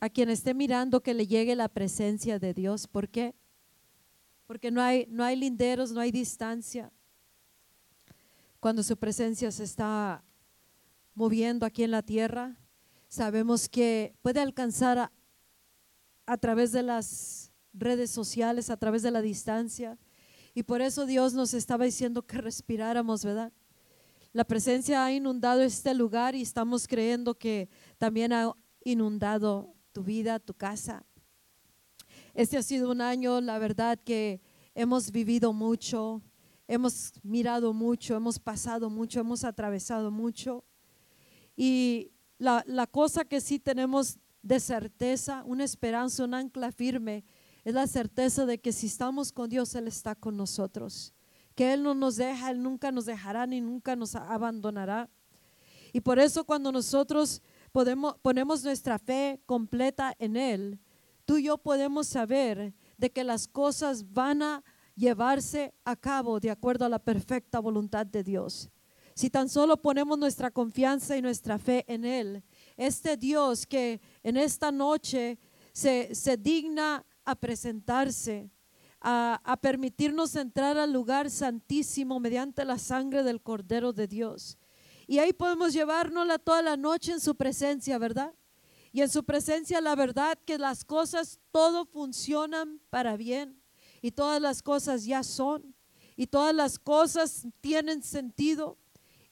a quien esté mirando que le llegue la presencia de Dios. ¿Por qué? Porque no hay, no hay linderos, no hay distancia. Cuando su presencia se está moviendo aquí en la tierra, sabemos que puede alcanzar a, a través de las redes sociales, a través de la distancia. Y por eso Dios nos estaba diciendo que respiráramos, ¿verdad? La presencia ha inundado este lugar y estamos creyendo que también ha inundado tu vida, tu casa. Este ha sido un año, la verdad, que hemos vivido mucho, hemos mirado mucho, hemos pasado mucho, hemos atravesado mucho. Y la, la cosa que sí tenemos de certeza, una esperanza, un ancla firme, es la certeza de que si estamos con Dios, Él está con nosotros. Que Él no nos deja, Él nunca nos dejará ni nunca nos abandonará. Y por eso cuando nosotros podemos, ponemos nuestra fe completa en Él, tú y yo podemos saber de que las cosas van a llevarse a cabo de acuerdo a la perfecta voluntad de Dios. Si tan solo ponemos nuestra confianza y nuestra fe en Él, este Dios que en esta noche se, se digna a presentarse, a, a, permitirnos entrar al lugar santísimo mediante la sangre del Cordero de Dios. Y ahí podemos llevárnosla toda la noche en su presencia, ¿verdad? Y en su presencia la verdad que las cosas todo funcionan para bien y todas las cosas ya son y todas las cosas tienen sentido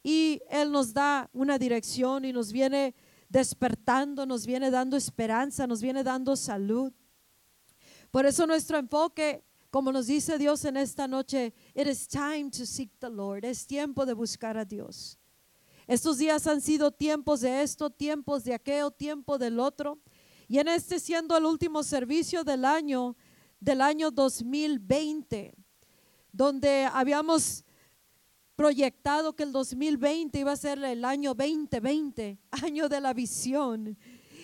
y Él nos da una dirección y nos viene despertando, nos viene dando esperanza, nos viene dando salud. Por eso nuestro enfoque, como nos dice Dios en esta noche, it is time to seek the Lord. Es tiempo de buscar a Dios. Estos días han sido tiempos de esto, tiempos de aquello, tiempo del otro. Y en este siendo el último servicio del año, del año 2020, donde habíamos proyectado que el 2020 iba a ser el año 2020, año de la visión.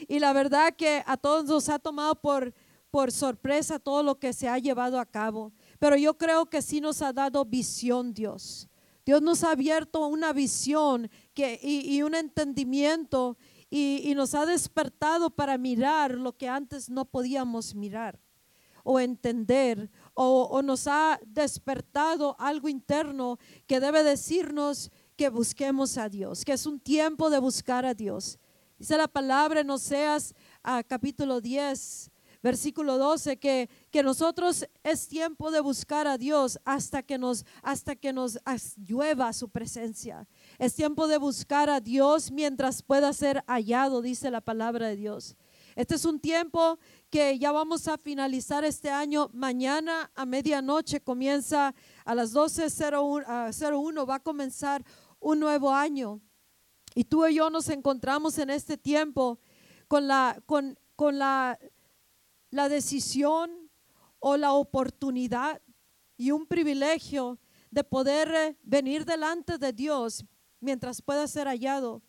Y la verdad que a todos nos ha tomado por por sorpresa todo lo que se ha llevado a cabo, pero yo creo que sí nos ha dado visión Dios. Dios nos ha abierto una visión que, y, un entendimiento y, nos ha despertado para mirar lo que antes no podíamos mirar o entender o, o nos ha despertado algo interno que debe decirnos que busquemos a Dios, que es un tiempo de buscar a Dios. Dice la palabra en Oseas a capítulo 10, versículo 12, que, que nosotros es tiempo de buscar a Dios hasta que nos, hasta que nos llueva su presencia. Es tiempo de buscar a Dios mientras pueda ser hallado, dice la palabra de Dios. Este es un tiempo que ya vamos a finalizar este año. Mañana a medianoche comienza a las 12.01, va a comenzar un nuevo año. Y tú y yo nos encontramos en este tiempo con la, con, con la la decisión o la oportunidad y un privilegio de poder eh, venir delante de Dios mientras pueda ser hallado,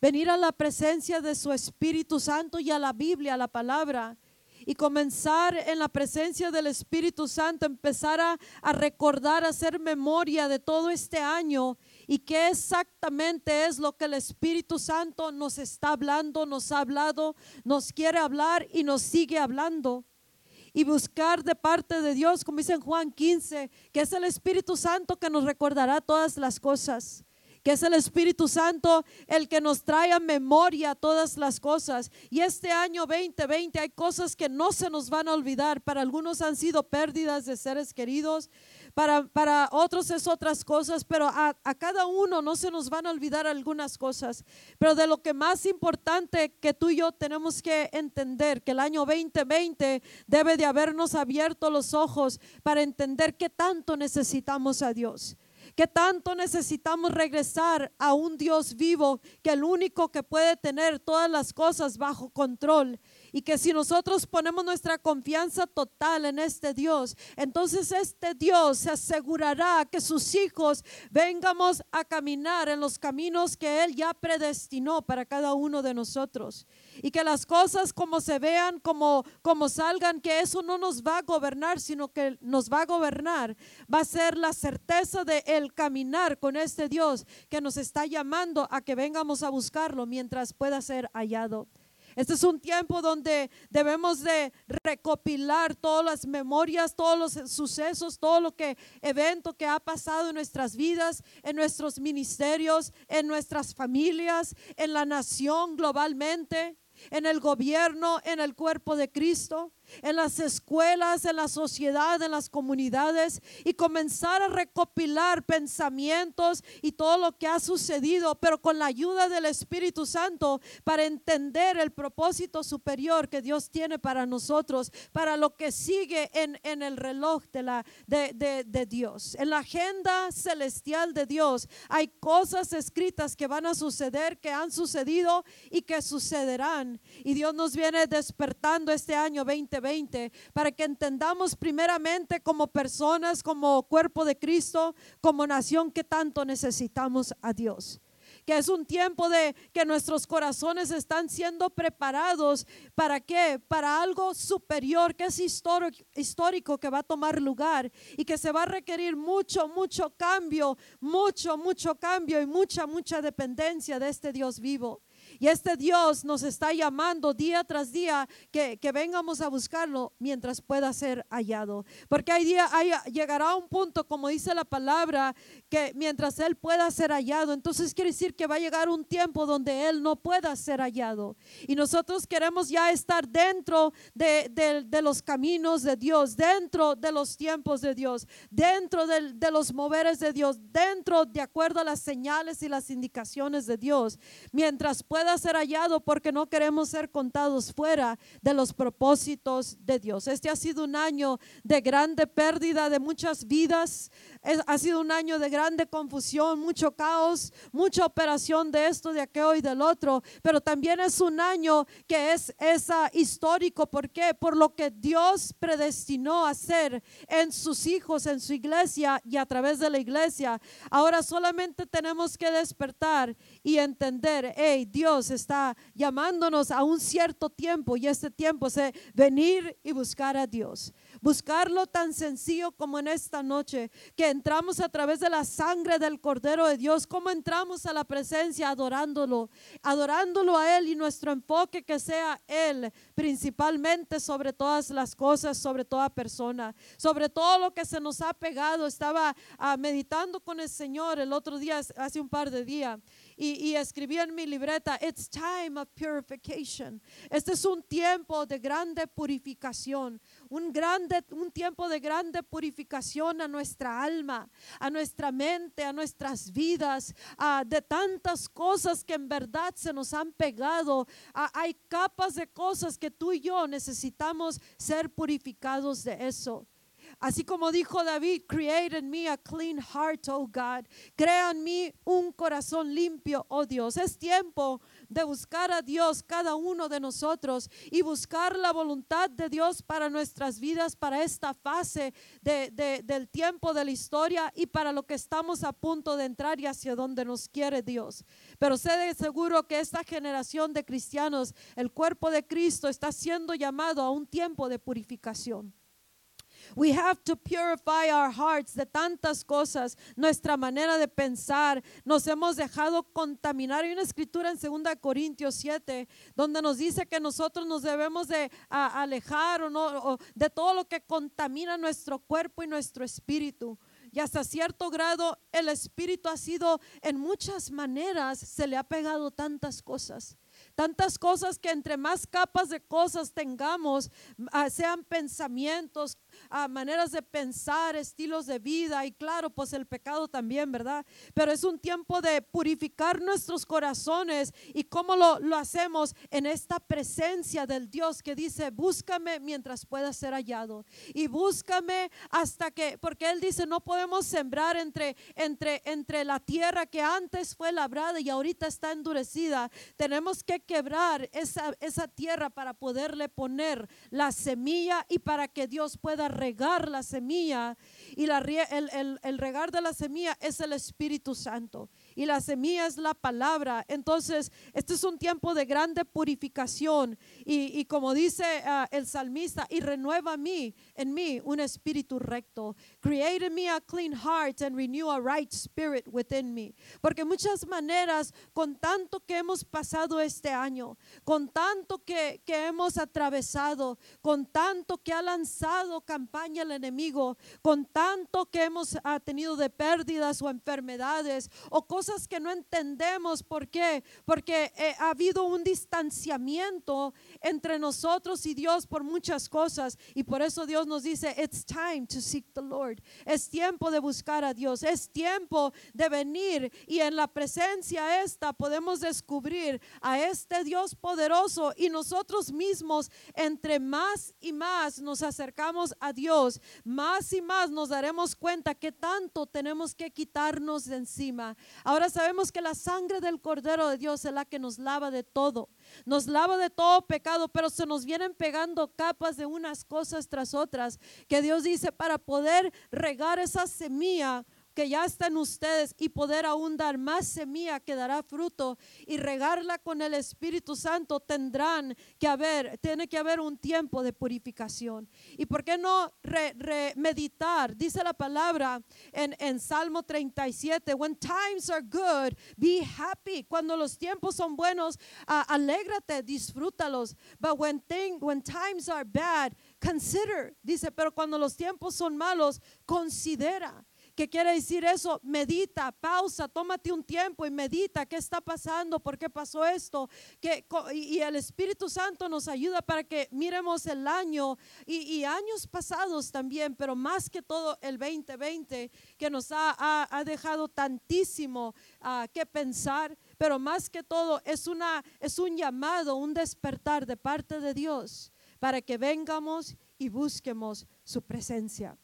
venir a la presencia de su Espíritu Santo y a la Biblia, a la palabra, y comenzar en la presencia del Espíritu Santo, empezar a, a, recordar, a hacer memoria de todo este año y qué exactamente es lo que el Espíritu Santo nos está hablando, nos ha hablado, nos quiere hablar y nos sigue hablando. Y buscar de parte de Dios, como dice en Juan 15, que es el Espíritu Santo que nos recordará todas las cosas que es el Espíritu Santo el que nos trae a memoria todas las cosas. Y este año 2020 hay cosas que no se nos van a olvidar. Para algunos han sido pérdidas de seres queridos, para, para otros es otras cosas, pero a, a, cada uno no se nos van a olvidar algunas cosas. Pero de lo que más importante que tú y yo tenemos que entender, que el año 2020 debe de habernos abierto los ojos para entender qué tanto necesitamos a Dios que tanto necesitamos regresar a un Dios vivo, que el único que puede tener todas las cosas bajo control y que si nosotros ponemos nuestra confianza total en este Dios, entonces este Dios se asegurará que sus hijos vengamos a caminar en los caminos que Él ya predestinó para cada uno de nosotros. Y que las cosas como se vean, como, como salgan, que eso no nos va a gobernar, sino que nos va a gobernar. Va a ser la certeza de el caminar con este Dios que nos está llamando a que vengamos a buscarlo mientras pueda ser hallado. Este es un tiempo donde debemos de recopilar todas las memorias, todos los sucesos, todo lo que evento que ha pasado en nuestras vidas, en nuestros ministerios, en nuestras familias, en la nación globalmente, en el gobierno, en el cuerpo de Cristo en las escuelas, en la sociedad, en las comunidades y comenzar a recopilar pensamientos y todo lo que ha sucedido, pero con la ayuda del Espíritu Santo para entender el propósito superior que Dios tiene para nosotros, para lo que sigue en, en el reloj de, la, de, de, de Dios. En la agenda celestial de Dios hay cosas escritas que van a suceder, que han sucedido y que sucederán. Y Dios nos viene despertando este año 20 para que entendamos primeramente como personas, como cuerpo de Cristo, como nación que tanto necesitamos a Dios que es un tiempo de que nuestros corazones están siendo preparados para qué? Para algo superior que es histórico, histórico que va a tomar lugar y que se va a requerir mucho, mucho cambio, mucho, mucho cambio y mucha, mucha dependencia de este Dios vivo. Y este Dios nos está llamando día tras día que, vengamos a buscarlo mientras pueda ser hallado. Porque hay día, llegará un punto, como dice la palabra, que mientras Él pueda ser hallado, entonces quiere decir que va a llegar un tiempo donde Él no pueda ser hallado. Y nosotros queremos ya estar dentro de, los caminos de Dios, dentro de los tiempos de Dios, dentro de, de los moveres de Dios, dentro de acuerdo a las señales y las indicaciones de Dios. Mientras pueda ser hallado porque no queremos ser contados fuera de los propósitos de Dios. Este ha sido un año de grande pérdida de muchas vidas, ha sido un año de grande confusión, mucho caos, mucha operación de esto, de aquello y del otro, pero también es un año que es esa histórico. ¿Por qué? Por lo que Dios predestinó hacer en sus hijos, en su iglesia y a través de la iglesia. Ahora solamente tenemos que despertar y entender, hey, Dios está llamándonos a un cierto tiempo y este tiempo es venir y buscar a Dios. Buscarlo tan sencillo como en esta noche, que entramos a través de la sangre del Cordero de Dios, como entramos a la presencia adorándolo, adorándolo a Él y nuestro enfoque que sea Él principalmente sobre todas las cosas, sobre toda persona, sobre todo lo que se nos ha pegado. Estaba ah, meditando con el Señor el otro día, hace un par de días, y, y escribí en mi libreta, It's time of purification. Este es un tiempo de grande purificación, un, grande, un tiempo de grande purificación a nuestra alma, a nuestra mente, a nuestras vidas, de tantas cosas que en verdad se nos han pegado. hay capas de cosas que tú y yo necesitamos ser purificados de eso. Así como dijo David, create in me a clean heart, oh God. Crea en mí un corazón limpio, oh Dios. Es tiempo de buscar a Dios cada uno de nosotros y buscar la voluntad de Dios para nuestras vidas, para esta fase del tiempo de la historia y para lo que estamos a punto de entrar y hacia donde nos quiere Dios. Pero sé de seguro que esta generación de cristianos, el cuerpo de Cristo, está siendo llamado a un tiempo de purificación. We have to purify our hearts de tantas cosas, nuestra manera de pensar. Nos hemos dejado contaminar. Hay una escritura en 2 Corintios 7 donde nos dice que nosotros nos debemos de alejar o no, de todo lo que contamina nuestro cuerpo y nuestro espíritu. Y hasta cierto grado el espíritu ha sido en muchas maneras, se le ha pegado tantas cosas. Tantas cosas que entre más capas de cosas tengamos, ah, sean pensamientos, ah, maneras de pensar, estilos de vida y claro, pues el pecado también, ¿verdad? Pero es un tiempo de purificar nuestros corazones y cómo lo, lo hacemos en esta presencia del Dios que dice, búscame mientras pueda ser hallado y búscame hasta que, porque Él dice, no podemos sembrar entre, entre, entre la tierra que antes fue labrada y ahorita está endurecida. Tenemos que quebrar esa, esa tierra para poderle poner la semilla y para que Dios pueda regar la semilla. Y la, el, el, regar de la semilla es el Espíritu Santo. y la semilla es la palabra. Entonces, este es un tiempo de grande purificación y, como dice ah, el salmista, y renueva mí, en mí un espíritu recto. Create in me a clean heart and renew a right spirit within me. Porque muchas maneras, con tanto que hemos pasado este año, con tanto que, que hemos atravesado, con tanto que ha lanzado campaña el enemigo, con tanto que hemos ah, tenido de pérdidas o enfermedades o cosas que no entendemos. ¿Por qué? Porque eh, ha habido un distanciamiento entre nosotros y Dios por muchas cosas. Y por eso Dios nos dice, it's time to seek the Lord. Es tiempo de buscar a Dios. Es tiempo de venir y en la presencia esta podemos descubrir a este Dios poderoso y nosotros mismos entre más y más nos acercamos a Dios, más y más nos daremos cuenta que tanto tenemos que quitarnos de encima. Ahora sabemos que la sangre del Cordero de Dios es la que nos lava de todo. Nos lava de todo pecado, pero se nos vienen pegando capas de unas cosas tras otras que Dios dice para poder regar esa semilla que ya está en ustedes y poder aún dar más semilla que dará fruto y regarla con el Espíritu Santo, tendrán que haber, tiene que haber un tiempo de purificación. ¿Y por qué no meditar? Dice la palabra en, en Salmo 37, when times are good, be happy. Cuando los tiempos son buenos, alégrate, disfrútalos. But when, when times are bad, consider. Dice, pero cuando los tiempos son malos, considera. ¿Qué quiere decir eso? Medita, pausa, tómate un tiempo y medita qué está pasando, por qué pasó esto. Y el Espíritu Santo nos ayuda para que miremos el año y, años pasados también, pero más que todo el 2020 que nos ha, dejado tantísimo uh, que pensar, pero más que todo es, una, es un llamado, un despertar de parte de Dios para que vengamos y busquemos su presencia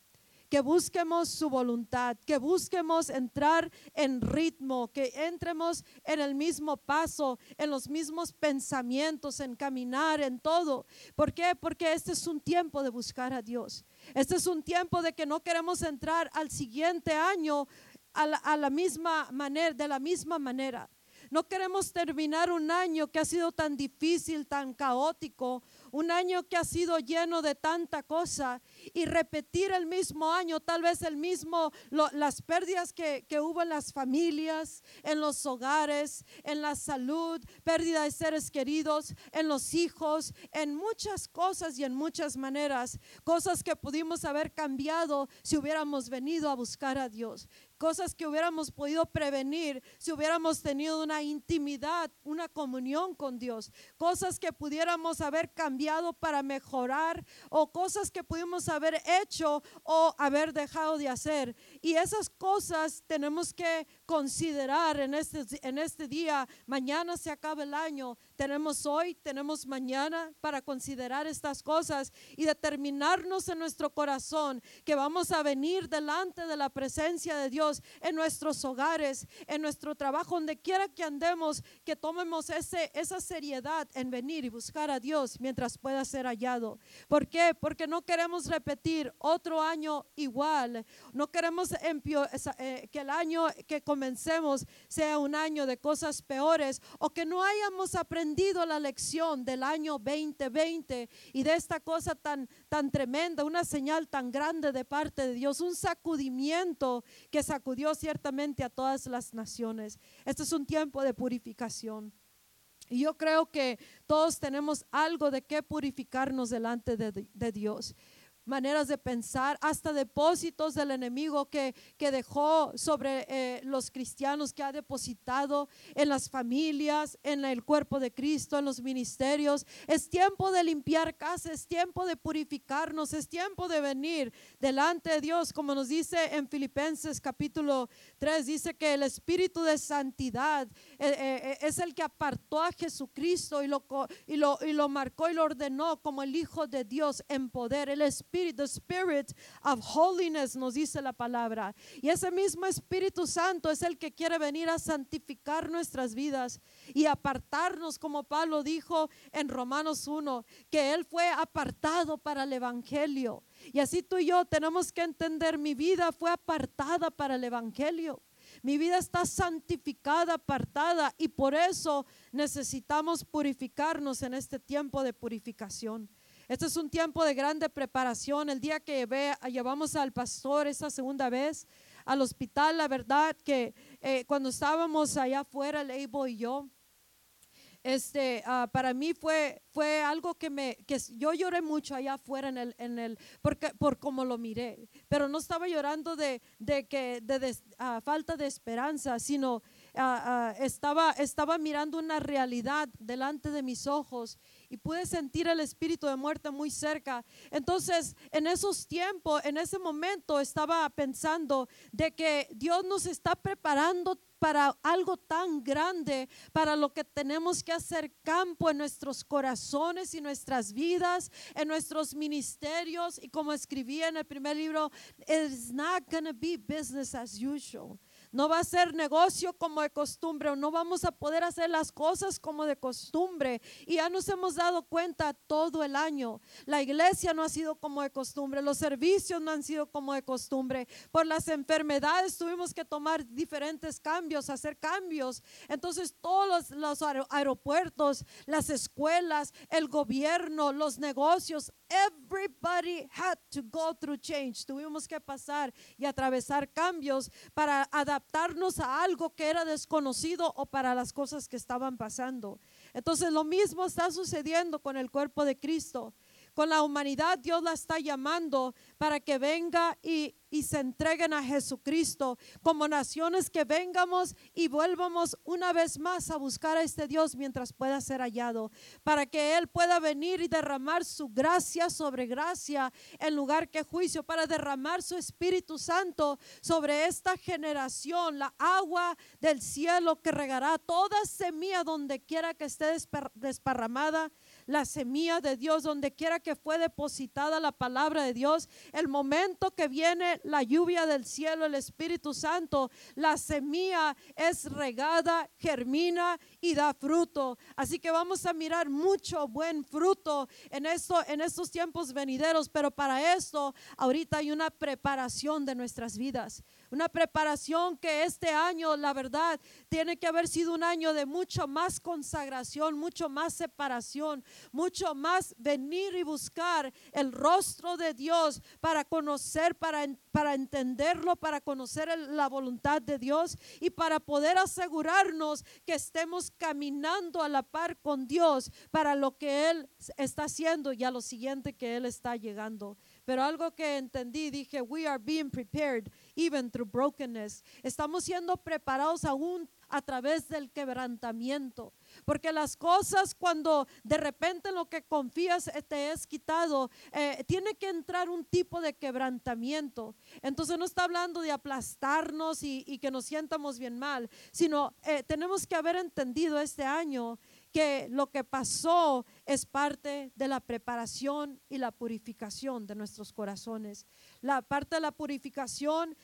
que busquemos su voluntad, que busquemos entrar en ritmo, que entremos en el mismo paso, en los mismos pensamientos, en caminar, en todo. ¿Por qué? Porque este es un tiempo de buscar a Dios. Este es un tiempo de que no queremos entrar al siguiente año a la, misma manera, de la misma manera. No queremos terminar un año que ha sido tan difícil, tan caótico, un año que ha sido lleno de tanta cosa y repetir el mismo año, tal vez el mismo, las pérdidas que, que, hubo en las familias, en los hogares, en la salud, pérdida de seres queridos, en los hijos, en muchas cosas y en muchas maneras, cosas que pudimos haber cambiado si hubiéramos venido a buscar a Dios cosas que hubiéramos podido prevenir si hubiéramos tenido una intimidad, una comunión con Dios, cosas que pudiéramos haber cambiado para mejorar o cosas que pudimos haber hecho o haber dejado de hacer. Y esas cosas tenemos que considerar en este, en este día. Mañana se acaba el año. Tenemos hoy, tenemos mañana para considerar estas cosas y determinarnos en nuestro corazón que vamos a venir delante de la presencia de Dios en nuestros hogares, en nuestro trabajo, donde quiera que andemos, que tomemos ese, esa seriedad en venir y buscar a Dios mientras pueda ser hallado. ¿Por qué? Porque no queremos repetir otro año igual. No queremos eh, que el año que comencemos sea un año de cosas peores o que no hayamos aprendido la lección del año 2020 y de esta cosa tan, tan tremenda, una señal tan grande de parte de Dios, un sacudimiento que sacudió ciertamente a todas las naciones. Este es un tiempo de purificación. Y yo creo que todos tenemos algo de qué purificarnos delante de, de Dios maneras de pensar, hasta depósitos del enemigo que, que dejó sobre eh, los cristianos, que ha depositado en las familias, en el cuerpo de Cristo, en los ministerios. Es tiempo de limpiar casa, es tiempo de purificarnos, es tiempo de venir delante de Dios, como nos dice en Filipenses capítulo 3, dice que el espíritu de santidad eh, eh, es el que apartó a Jesucristo y lo, y, lo, y lo marcó y lo ordenó como el Hijo de Dios en poder. El espíritu the Spirit of holiness, nos dice la palabra. Y ese mismo Espíritu Santo es el que quiere venir a santificar nuestras vidas y apartarnos, como Pablo dijo en Romanos 1, que Él fue apartado para el Evangelio. Y así tú y yo tenemos que entender, mi vida fue apartada para el Evangelio. Mi vida está santificada, apartada y por eso necesitamos purificarnos en este tiempo de purificación. Este es un tiempo de grande preparación. El día que llevamos al pastor esa segunda vez al hospital, la verdad que eh, cuando estábamos allá afuera, Leibo y yo, este, ah, para mí fue, fue algo que me, que yo lloré mucho allá afuera en el, en el, porque, por cómo lo miré, pero no estaba llorando de, de que, de, ah, falta de esperanza, sino ah, estaba, estaba mirando una realidad delante de mis ojos y pude sentir el espíritu de muerte muy cerca. Entonces, en esos tiempos, en ese momento, estaba pensando de que Dios nos está preparando para algo tan grande, para lo que tenemos que hacer campo en nuestros corazones y nuestras vidas, en nuestros ministerios. Y como escribí en el primer libro, it's not gonna be business as usual. No va a ser negocio como de costumbre, o no vamos a poder hacer las cosas como de costumbre. Y ya nos hemos dado cuenta todo el año. La iglesia no ha sido como de costumbre, los servicios no han sido como de costumbre. Por las enfermedades tuvimos que tomar diferentes cambios, hacer cambios. Entonces todos los, aeropuertos, las escuelas, el gobierno, los negocios, everybody had to go through change. Tuvimos que pasar y atravesar cambios para adaptar adaptarnos a algo que era desconocido o para las cosas que estaban pasando. Entonces lo mismo está sucediendo con el cuerpo de Cristo con la humanidad, Dios la está llamando para que venga y, se entreguen a Jesucristo. Como naciones que vengamos y vuelvamos una vez más a buscar a este Dios mientras pueda ser hallado, para que Él pueda venir y derramar su gracia sobre gracia en lugar que juicio, para derramar su Espíritu Santo sobre esta generación, la agua del cielo que regará toda semilla donde quiera que esté desparramada la semilla de Dios, donde quiera que fue depositada la palabra de Dios, el momento que viene la lluvia del cielo, el Espíritu Santo, la semilla es regada, germina y da fruto. Así que vamos a mirar mucho buen fruto en esto, en estos tiempos venideros, pero para esto ahorita hay una preparación de nuestras vidas una preparación que este año, la verdad, tiene que haber sido un año de mucho más consagración, mucho más separación, mucho más venir y buscar el rostro de Dios para conocer, para, para entenderlo, para conocer la voluntad de Dios y para poder asegurarnos que estemos caminando a la par con Dios para lo que Él está haciendo y a lo siguiente que Él está llegando. Pero algo que entendí, dije, we are being prepared even through brokenness. Estamos siendo preparados aún a través del quebrantamiento. Porque las cosas cuando de repente lo que confías eh, te es quitado, eh, tiene que entrar un tipo de quebrantamiento. Entonces no está hablando de aplastarnos y, que nos sientamos bien mal, sino eh, tenemos que haber entendido este año que lo que pasó es parte de la preparación y la purificación de nuestros corazones. La parte de la purificación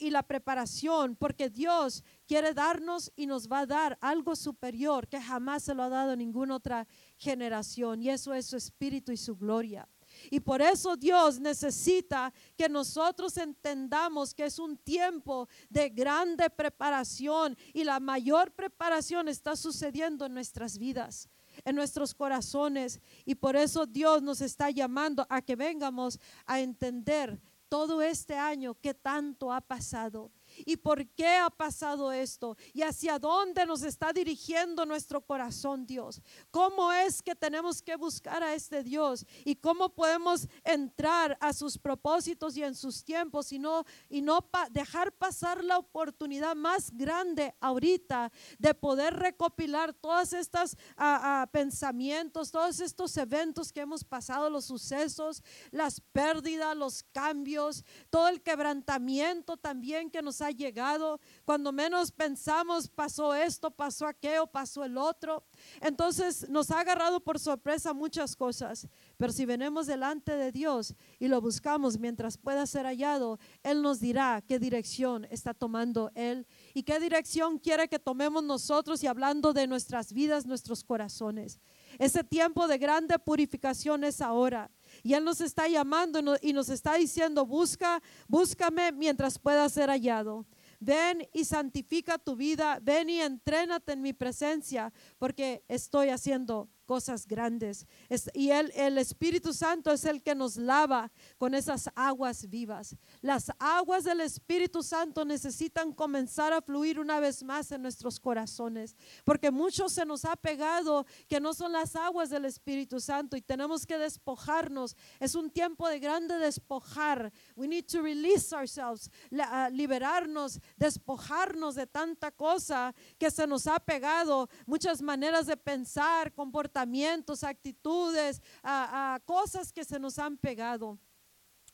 y la preparación, porque Dios quiere darnos y nos va a dar algo superior que jamás se lo ha dado ninguna otra generación, y eso es su espíritu y su gloria. Y por eso Dios necesita que nosotros entendamos que es un tiempo de grande preparación y la mayor preparación está sucediendo en nuestras vidas en nuestros corazones. Y por eso Dios nos está llamando a que vengamos a entender todo este año que tanto ha pasado y por qué ha pasado esto y hacia dónde nos está dirigiendo nuestro corazón Dios. ¿Cómo es que tenemos que buscar a este Dios y cómo podemos entrar a sus propósitos y en sus tiempos y no, y no dejar pasar la oportunidad más grande ahorita de poder recopilar todas estas pensamientos, todos estos eventos que hemos pasado, los sucesos, las pérdidas, los cambios, todo el quebrantamiento también que nos ha llegado. Cuando menos pensamos, pasó esto, pasó aquello, pasó el otro. Entonces nos ha agarrado por sorpresa muchas cosas. Pero si venimos delante de Dios y lo buscamos mientras pueda ser hallado, Él nos dirá qué dirección está tomando Él y qué dirección quiere que tomemos nosotros y hablando de nuestras vidas, nuestros corazones. Ese tiempo de grande purificación es ahora. Y Él nos está llamando y nos está diciendo, busca, búscame mientras pueda ser hallado. ven y santifica tu vida, ven y entrénate en mi presencia, porque estoy haciendo cosas grandes. y el, el Espíritu Santo es el que nos lava con esas aguas vivas. Las aguas del Espíritu Santo necesitan comenzar a fluir una vez más en nuestros corazones, porque mucho se nos ha pegado que no son las aguas del Espíritu Santo y tenemos que despojarnos. Es un tiempo de grande despojar. We need to release ourselves, liberarnos, despojarnos de tanta cosa que se nos ha pegado, muchas maneras de pensar, comportamientos actitudes, a, cosas que se nos han pegado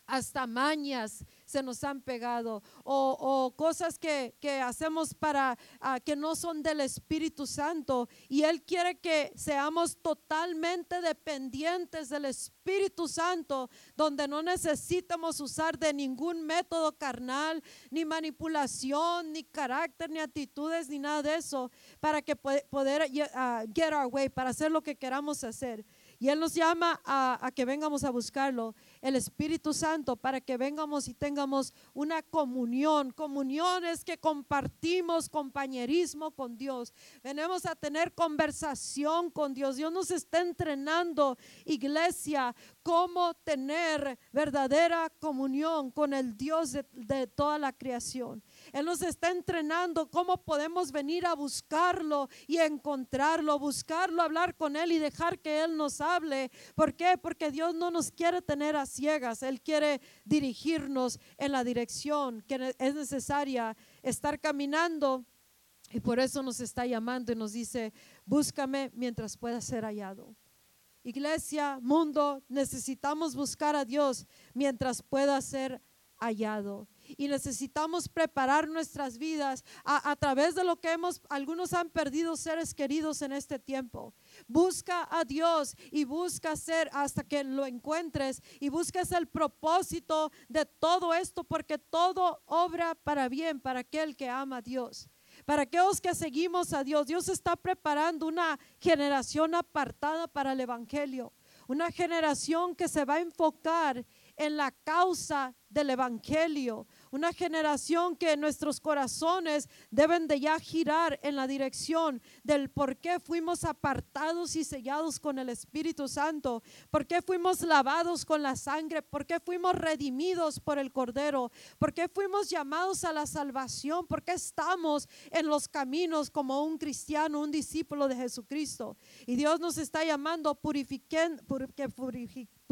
hasta mañas se nos han pegado o, cosas que, hacemos para que no son del Espíritu Santo y Él quiere que seamos totalmente dependientes del Espíritu Santo donde no necesitamos usar de ningún método carnal ni manipulación ni carácter ni actitudes ni nada de eso para que poder uh, get our way para hacer lo que queramos hacer. Y Él nos llama a, que vengamos a buscarlo, el Espíritu Santo, para que vengamos y tengamos una comunión. Comunión es que compartimos compañerismo con Dios. Venimos a tener conversación con Dios. Dios nos está entrenando, iglesia, cómo tener verdadera comunión con el Dios de, de toda la creación. Él nos está entrenando cómo podemos venir a buscarlo y encontrarlo, buscarlo, hablar con Él y dejar que Él nos hable. ¿Por qué? Porque Dios no nos quiere tener a ciegas. Él quiere dirigirnos en la dirección que es necesaria estar caminando. Y por eso nos está llamando y nos dice, búscame mientras pueda ser hallado. Iglesia, mundo, necesitamos buscar a Dios mientras pueda ser hallado y necesitamos preparar nuestras vidas a, través de lo que hemos, algunos han perdido seres queridos en este tiempo. Busca a Dios y busca ser hasta que lo encuentres y busques el propósito de todo esto porque todo obra para bien para aquel que ama a Dios. Para aquellos que seguimos a Dios, Dios está preparando una generación apartada para el Evangelio, una generación que se va a enfocar en la causa del Evangelio, una generación que nuestros corazones deben de ya girar en la dirección del por qué fuimos apartados y sellados con el Espíritu Santo, por qué fuimos lavados con la sangre, por qué fuimos redimidos por el Cordero, por qué fuimos llamados a la salvación, por qué estamos en los caminos como un cristiano, un discípulo de Jesucristo. Y Dios nos está llamando, purifiquen,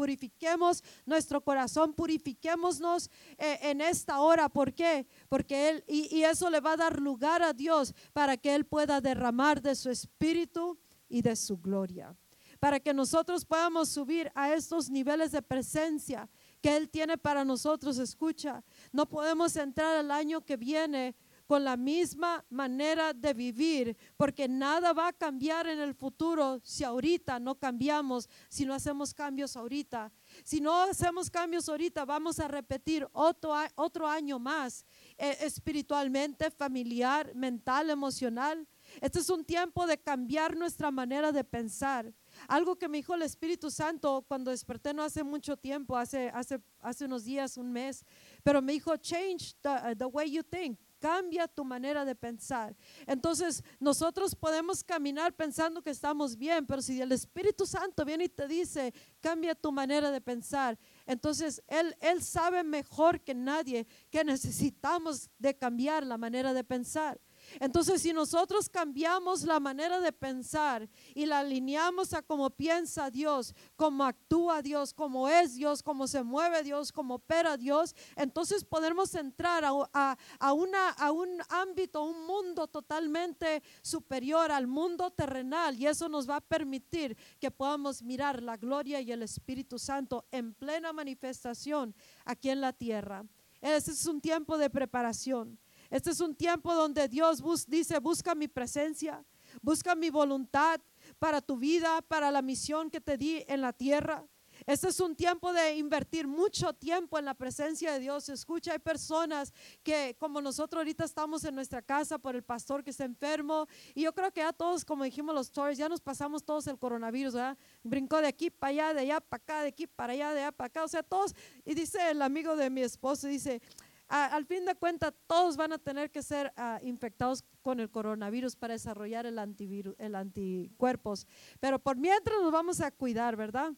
purifiquemos nuestro corazón, purifiquémonos eh, en esta hora. ¿Por qué? Porque Él, y, y eso le va a dar lugar a Dios para que Él pueda derramar de su espíritu y de su gloria. Para que nosotros podamos subir a estos niveles de presencia que Él tiene para nosotros. Escucha, no podemos entrar al año que viene con la misma manera de vivir, porque nada va a cambiar en el futuro si ahorita no cambiamos, si no hacemos cambios ahorita. Si no hacemos cambios ahorita, vamos a repetir otro, otro año más, eh, espiritualmente, familiar, mental, emocional. Este es un tiempo de cambiar nuestra manera de pensar. Algo que me dijo el Espíritu Santo cuando desperté no hace mucho tiempo, hace, hace, hace unos días, un mes, pero me dijo, change the way you think cambia tu manera de pensar. Entonces nosotros podemos caminar pensando que estamos bien, pero si el Espíritu Santo viene y te dice, cambia tu manera de pensar, entonces Él, él sabe mejor que nadie que necesitamos de cambiar la manera de pensar. Entonces, si nosotros cambiamos la manera de pensar y la alineamos a cómo piensa Dios, cómo actúa Dios, cómo es Dios, cómo se mueve Dios, cómo opera Dios, entonces podemos entrar a, a, una, a un ámbito, un mundo totalmente superior al mundo terrenal y eso nos va a permitir que podamos mirar la gloria y el Espíritu Santo en plena manifestación aquí en la tierra. Ese es un tiempo de preparación. Este es un tiempo donde Dios dice, busca mi presencia, busca mi voluntad para tu vida, para la misión que te di en la tierra. Este es un tiempo de invertir mucho tiempo en la presencia de Dios. Escucha, hay personas que como nosotros ahorita estamos en nuestra casa por el pastor que está enfermo y yo creo que ya todos, como dijimos los stories, ya nos pasamos todos el coronavirus, ¿verdad? Brincó de aquí para allá, de allá para acá, de aquí para allá, de allá para acá, o sea, todos. Y dice el amigo de mi esposo, dice, al fin de cuentas todos van a tener que ser ah, infectados con el coronavirus para desarrollar el antivirus, el anticuerpos. Pero por mientras nos vamos a cuidar, ¿verdad?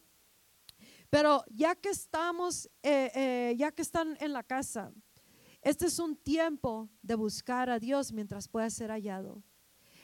Pero ya que estamos, eh, eh, ya que están en la casa, este es un tiempo de buscar a Dios mientras pueda ser hallado.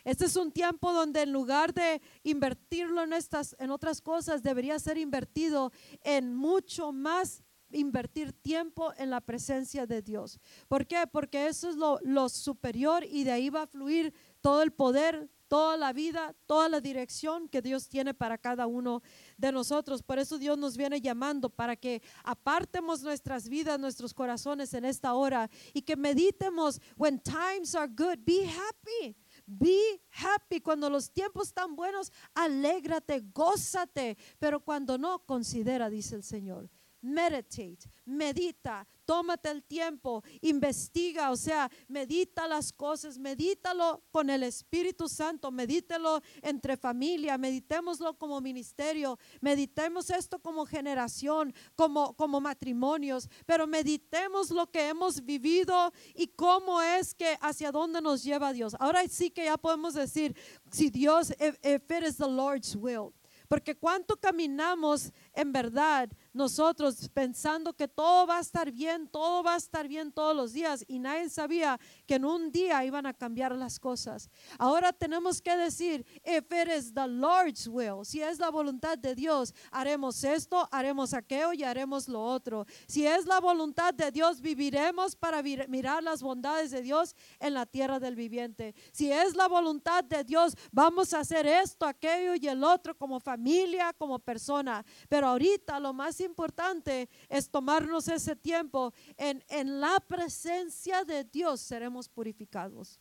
Este es un tiempo donde en lugar de invertirlo en estas, en otras cosas, debería ser invertido en mucho más invertir tiempo en la presencia de Dios. ¿Por qué? Porque eso es lo, lo, superior y de ahí va a fluir todo el poder, toda la vida, toda la dirección que Dios tiene para cada uno de nosotros. Por eso Dios nos viene llamando para que apartemos nuestras vidas, nuestros corazones en esta hora y que meditemos, when times are good, be happy. Be happy. Cuando los tiempos están buenos, alégrate, gózate. Pero cuando no, considera, dice el Señor meditate, medita, tómate el tiempo, investiga, o sea, medita las cosas, medítalo con el Espíritu Santo, medítelo entre familia, meditémoslo como ministerio, meditemos esto como generación, como, como matrimonios, pero meditemos lo que hemos vivido y cómo es que hacia dónde nos lleva Dios. Ahora sí que ya podemos decir, si Dios, if, if it is the Lord's will. Porque cuánto caminamos en verdad nosotros pensando que todo va a estar bien, todo va a estar bien todos los días y nadie sabía que en un día iban a cambiar las cosas. Ahora tenemos que decir, if it is the Lord's will, si es la voluntad de Dios, haremos esto, haremos aquello y haremos lo otro. Si es la voluntad de Dios, viviremos para mirar las bondades de Dios en la tierra del viviente. Si es la voluntad de Dios, vamos a hacer esto, aquello y el otro como familia como persona. Pero ahorita lo más importante es tomarnos ese tiempo en, en la presencia de Dios seremos purificados.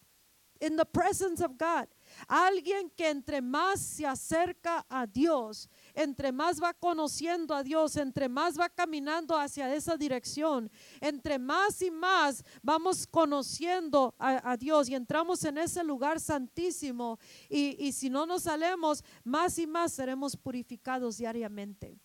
In the presence of God. Alguien que entre más se acerca a Dios, entre más va conociendo a Dios, entre más va caminando hacia esa dirección, entre más y más vamos conociendo a, Dios y entramos en ese lugar santísimo y, y si no nos salemos, más y más seremos purificados diariamente.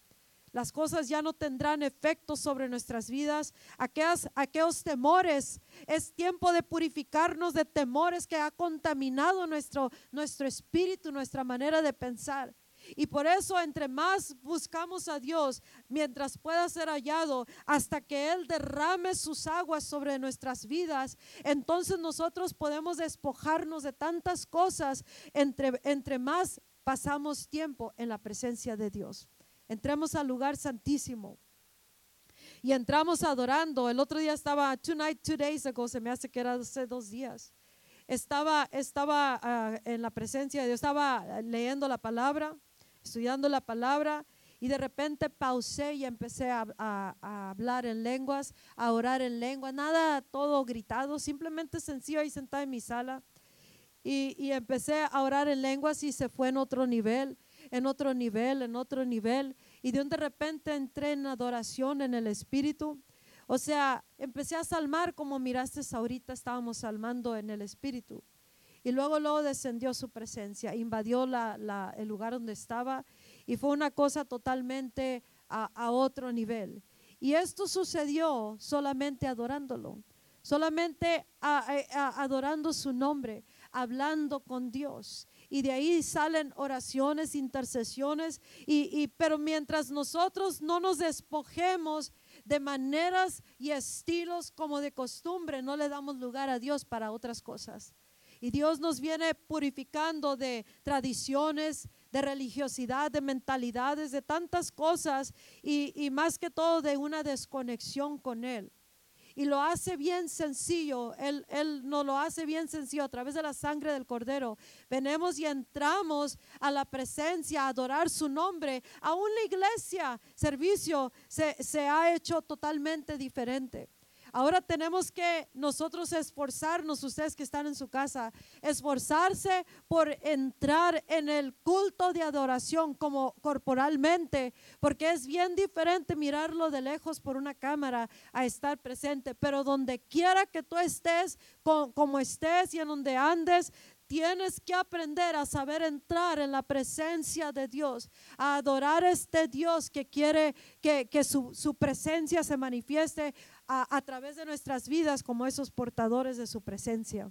Las cosas ya no tendrán efecto sobre nuestras vidas. Aquellos, aquellos temores, es tiempo de purificarnos de temores que ha contaminado nuestro, nuestro espíritu, nuestra manera de pensar. Y por eso entre más buscamos a Dios, mientras pueda ser hallado, hasta que Él derrame sus aguas sobre nuestras vidas, entonces nosotros podemos despojarnos de tantas cosas entre, entre más pasamos tiempo en la presencia de Dios. Entramos al lugar santísimo. Y entramos adorando. El otro día estaba, two night, two days ago, se me hace que era hace dos días. Estaba, estaba ah, en la presencia de Dios, estaba leyendo la palabra, estudiando la palabra y de repente pausé y empecé a, hablar en lenguas, a orar en lenguas, nada todo gritado, simplemente sencillo ahí sentada en mi sala. Y, y, empecé a orar en lenguas y se fue en otro nivel en otro nivel, en otro nivel. Y de un de repente entré en adoración en el Espíritu. O sea, empecé a salmar como miraste ahorita, estábamos salmando en el Espíritu. Y luego, luego descendió su presencia, invadió la, el lugar donde estaba y fue una cosa totalmente a, otro nivel. Y esto sucedió solamente adorándolo, solamente adorando su nombre, hablando con Dios y de ahí salen oraciones, intercesiones, y, pero mientras nosotros no nos despojemos de maneras y estilos como de costumbre, no le damos lugar a Dios para otras cosas. Y Dios nos viene purificando de tradiciones, de religiosidad, de mentalidades, de tantas cosas y, y más que todo de una desconexión con Él y lo hace bien sencillo. Él, él nos lo hace bien sencillo a través de la sangre del Cordero. Venemos y entramos a la presencia, a adorar su nombre. Aún la iglesia, servicio, se, se ha hecho totalmente diferente. Ahora tenemos que nosotros esforzarnos, ustedes que están en su casa, esforzarse por entrar en el culto de adoración como corporalmente, porque es bien diferente mirarlo de lejos por una cámara a estar presente, pero donde quiera que tú estés, como estés y en donde andes, tienes que aprender a saber entrar en la presencia de Dios, a adorar a este Dios que quiere que, su, presencia se manifieste a, través de nuestras vidas como esos portadores de su presencia.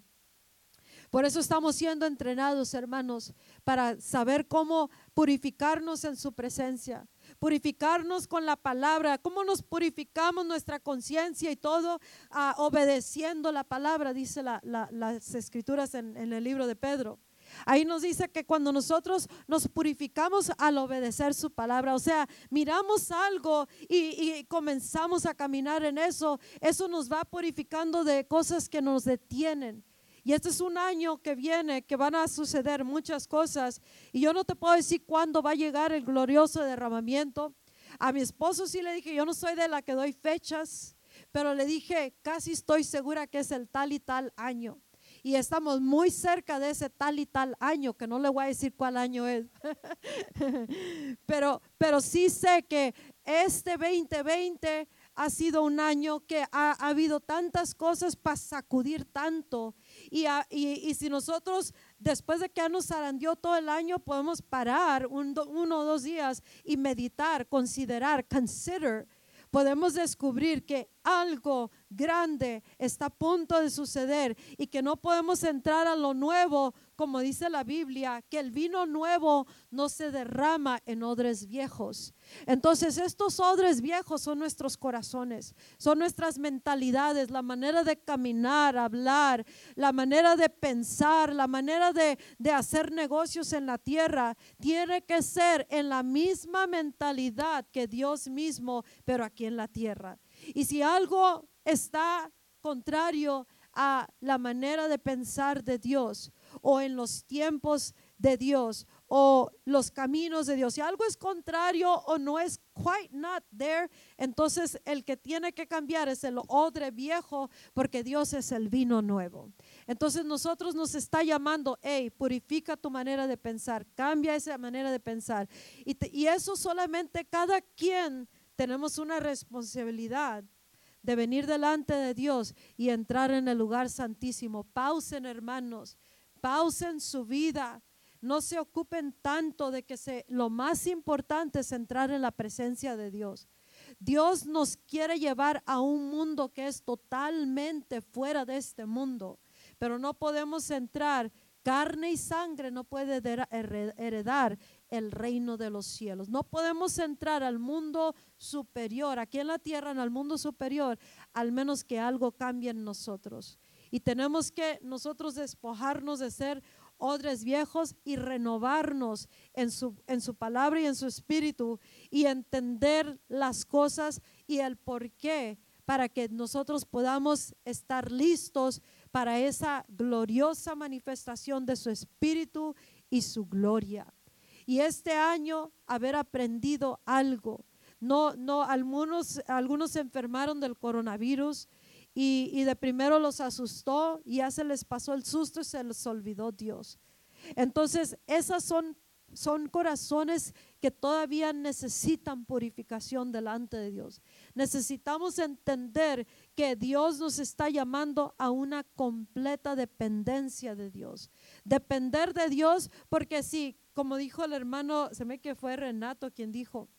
Por eso estamos siendo entrenados, hermanos, para saber cómo purificarnos en su presencia, purificarnos con la palabra, cómo nos purificamos nuestra conciencia y todo ah, obedeciendo la palabra, dice las escrituras en, el libro de Pedro. Ahí nos dice que cuando nosotros nos purificamos al obedecer su palabra, o sea, miramos algo y, comenzamos a caminar en eso, eso nos va purificando de cosas que nos detienen. Y este es un año que viene, que van a suceder muchas cosas. Y yo no te puedo decir cuándo va a llegar el glorioso derramamiento. A mi esposo sí le dije, yo no soy de la que doy fechas, pero le dije, casi estoy segura que es el tal y tal año. Y estamos muy cerca de ese tal y tal año, que no le voy a decir cuál año es. pero, pero sí sé que este 2020 ha sido un año que ha, ha habido tantas cosas para sacudir tanto y, si nosotros, después de que nos zarandeó todo el año, podemos parar uno o dos días y meditar, considerar, consider, podemos descubrir que algo grande está a punto de suceder y que no podemos entrar a lo nuevo, como dice la Biblia, que el vino nuevo no se derrama en odres viejos. Entonces estos odres viejos son nuestros corazones, son nuestras mentalidades, la manera de caminar, hablar, la manera de pensar, la manera de, de hacer negocios en la tierra. Tiene que ser en la misma mentalidad que Dios mismo, pero aquí en la tierra. Y si algo está contrario a la manera de pensar de Dios o en los tiempos de Dios o los caminos de Dios. Si algo es contrario o no es quite not there, entonces el que tiene que cambiar es el odre viejo porque Dios es el vino nuevo. Entonces nosotros nos está llamando, hey, purifica tu manera de pensar, cambia esa manera de pensar. Y, y eso solamente cada quien tenemos una responsabilidad de venir delante de Dios y entrar en el lugar santísimo. Pausen, hermanos, pausen su vida. No se ocupen tanto de que se, lo más importante es entrar en la presencia de Dios. Dios nos quiere llevar a un mundo que es totalmente fuera de este mundo, pero no podemos entrar. Carne y sangre no puede heredar el reino de los cielos. No podemos entrar al mundo superior, aquí en la tierra, en el mundo superior, al menos que algo cambie en nosotros. Y tenemos que nosotros despojarnos de ser odres viejos y renovarnos en su, en su palabra y en su espíritu y entender las cosas y el por qué para que nosotros podamos estar listos para esa gloriosa manifestación de su espíritu y su gloria y este año haber aprendido algo. No, no, algunos, algunos se enfermaron del coronavirus y, de primero los asustó y ya se les pasó el susto y se les olvidó Dios. Entonces, esas son, son corazones que todavía necesitan purificación delante de Dios. Necesitamos entender que Dios nos está llamando a una completa dependencia de Dios. Depender de Dios porque si como dijo el hermano, se me que fue Renato quien dijo,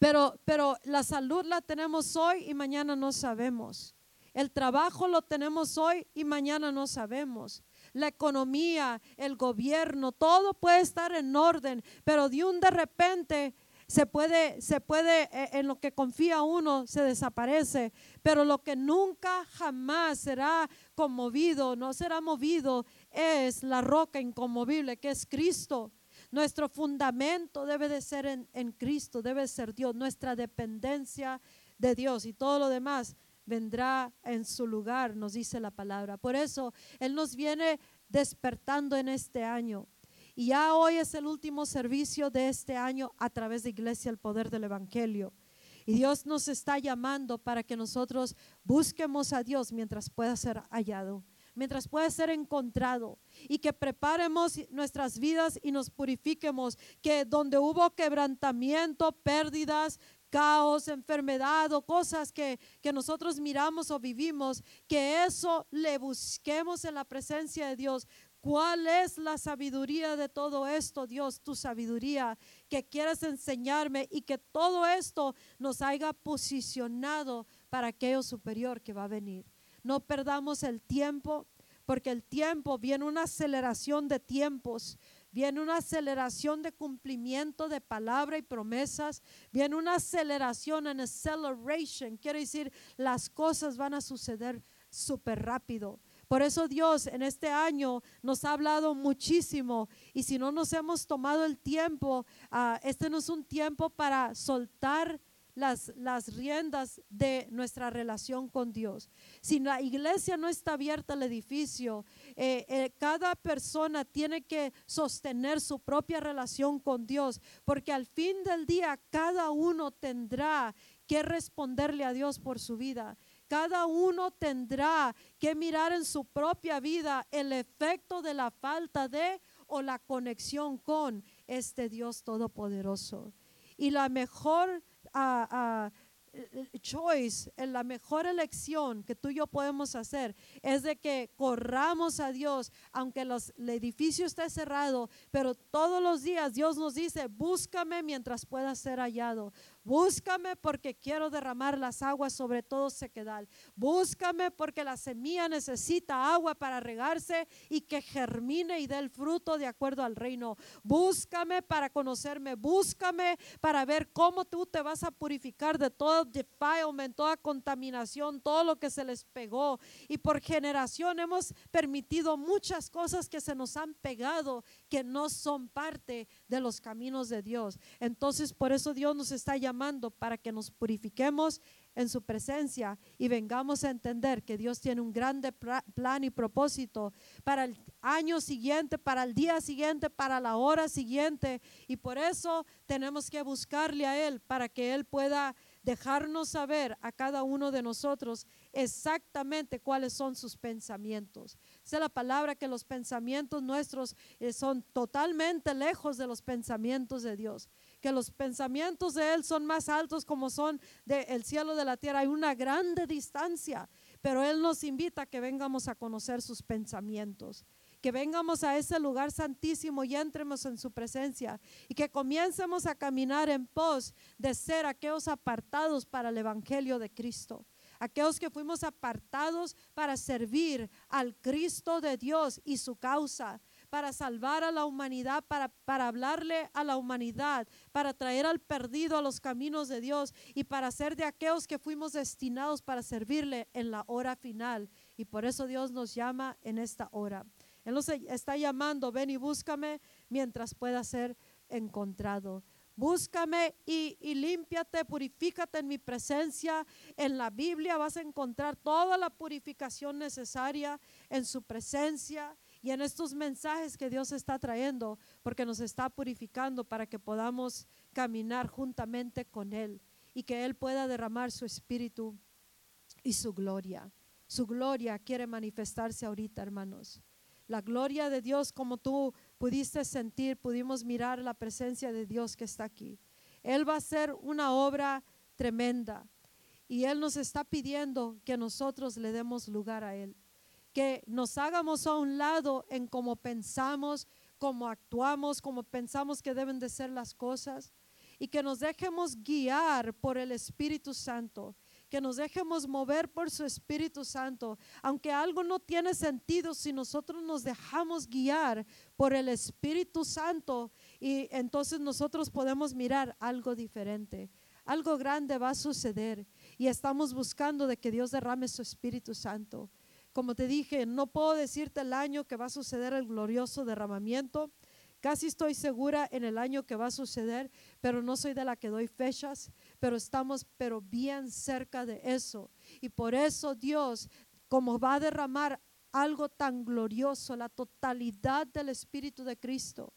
pero, pero la salud la tenemos hoy y mañana no sabemos. El trabajo lo tenemos hoy y mañana no sabemos. La economía, el gobierno, todo puede estar en orden, pero de un de repente se puede, se puede, eh, en lo que confía uno, se desaparece, pero lo que nunca jamás será conmovido, no será movido, es la roca inconmovible que es Cristo. Nuestro fundamento debe de ser en, en Cristo, debe ser Dios, nuestra dependencia de Dios y todo lo demás vendrá en su lugar, nos dice la palabra. Por eso Él nos viene despertando en este año. Y ya hoy es el último servicio de este año a través de Iglesia el Poder del Evangelio. Y Dios nos está llamando para que nosotros busquemos a Dios mientras pueda ser hallado, mientras pueda ser encontrado. Y que preparemos nuestras vidas y nos purifiquemos. Que donde hubo quebrantamiento, pérdidas, caos, enfermedad o cosas que, que, nosotros miramos o vivimos, que eso le busquemos en la presencia de Dios ¿Cuál es la sabiduría de todo esto, Dios? Tu sabiduría que quieres enseñarme y que todo esto nos haya posicionado para aquello superior que va a venir. No perdamos el tiempo, porque el tiempo viene una aceleración de tiempos, viene una aceleración de cumplimiento de palabra y promesas, viene una aceleración, en acceleration, quiere decir las cosas van a suceder súper rápido. Por eso Dios en este año nos ha hablado muchísimo y si no nos hemos tomado el tiempo, ah, este no es un tiempo para soltar las, las riendas de nuestra relación con Dios. Si la iglesia no está abierta al edificio, eh, eh, cada persona tiene que sostener su propia relación con Dios, porque al fin del día cada uno tendrá que responderle a Dios por su vida. Cada uno tendrá que mirar en su propia vida el efecto de la falta de o la conexión con este Dios todopoderoso. Y la mejor a, choice, en la mejor elección que tú y yo podemos hacer es de que corramos a Dios, aunque los, el edificio esté cerrado, pero todos los días Dios nos dice, búscame mientras pueda ser hallado. Búscame porque quiero derramar las aguas sobre todo sequedal. Búscame porque la semilla necesita agua para regarse y que germine y dé el fruto de acuerdo al reino. Búscame para conocerme. Búscame para ver cómo tú te vas a purificar de todo defilement, toda contaminación, todo lo que se les pegó. Y por generación hemos permitido muchas cosas que se nos han pegado que no son parte de los caminos de Dios. Entonces, por eso Dios nos está llamando llamando para que nos purifiquemos en su presencia y vengamos a entender que Dios tiene un grande plan y propósito para el año siguiente, para el día siguiente, para la hora siguiente. Y por eso tenemos que buscarle a Él para que Él pueda dejarnos saber a cada uno de nosotros exactamente cuáles son sus pensamientos. Sé la palabra que los pensamientos nuestros eh, son totalmente lejos de los pensamientos de Dios que los pensamientos de Él son más altos como son del cielo de la tierra. Hay una grande distancia, pero Él nos invita a que vengamos a conocer sus pensamientos que vengamos a ese lugar santísimo y entremos en su presencia y que comiencemos a caminar en pos de ser aquellos apartados para el Evangelio de Cristo. Aquellos que fuimos apartados para servir al Cristo de Dios y su causa para salvar a la humanidad, para, para hablarle a la humanidad, para traer al perdido a los caminos de Dios y para ser de aquellos que fuimos destinados para servirle en la hora final. Y por eso Dios nos llama en esta hora. Él nos está llamando, ven y búscame mientras pueda ser encontrado. Búscame y, y límpiate, purifícate en mi presencia. En la Biblia vas a encontrar toda la purificación necesaria en su presencia y en estos mensajes que Dios está trayendo, porque nos está purificando para que podamos caminar juntamente con Él y que Él pueda derramar su espíritu y su gloria. Su gloria quiere manifestarse ahorita, hermanos. La gloria de Dios, como tú pudiste sentir, pudimos mirar la presencia de Dios que está aquí. Él va a hacer una obra tremenda y Él nos está pidiendo que nosotros le demos lugar a Él que nos hagamos a un lado en cómo pensamos, cómo actuamos, cómo pensamos que deben de ser las cosas y que nos dejemos guiar por el Espíritu Santo, que nos dejemos mover por su Espíritu Santo, aunque algo no tiene sentido si nosotros nos dejamos guiar por el Espíritu Santo y entonces nosotros podemos mirar algo diferente. Algo grande va a suceder y estamos buscando de que Dios derrame su Espíritu Santo. Como te dije, no puedo decirte el año que va a suceder el glorioso derramamiento. Casi estoy segura en el año que va a suceder, pero no soy de la que doy fechas, pero estamos pero bien cerca de eso. Y por eso Dios, como va a derramar algo tan glorioso, la totalidad del Espíritu de Cristo,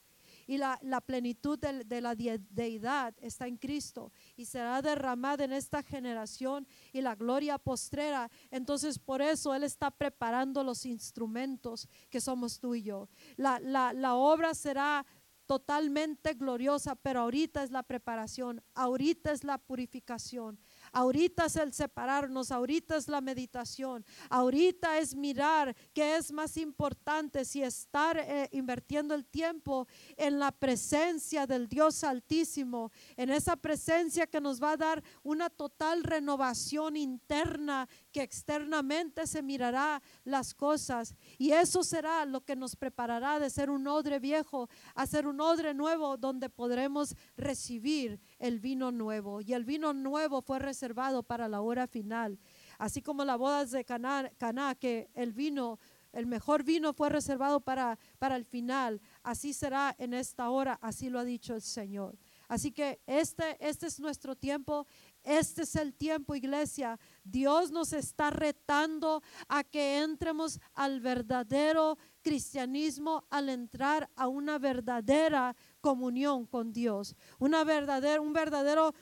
y la, plenitud de, la deidad está en Cristo y será derramada en esta generación y la gloria postrera. Entonces por eso Él está preparando los instrumentos que somos tú y yo. La, la obra será totalmente gloriosa, pero ahorita es la preparación, ahorita es la purificación, Ahorita es el separarnos, ahorita es la meditación, ahorita es mirar qué es más importante, si estar eh, invirtiendo el tiempo en la presencia del Dios Altísimo, en esa presencia que nos va a dar una total renovación interna que externamente se mirará las cosas. Y eso será lo que nos preparará de ser un odre viejo a ser un odre nuevo donde podremos recibir el vino nuevo y el vino nuevo fue reservado para la hora final así como las bodas de Caná, Caná que el vino el mejor vino fue reservado para, para el final. Así será en esta hora, así lo ha dicho el Señor. Así que este, este es nuestro tiempo, este es el tiempo, iglesia. Dios nos está retando a que entremos al verdadero cristianismo, al entrar a una verdadera comunión con Dios, una verdadera, un verdadero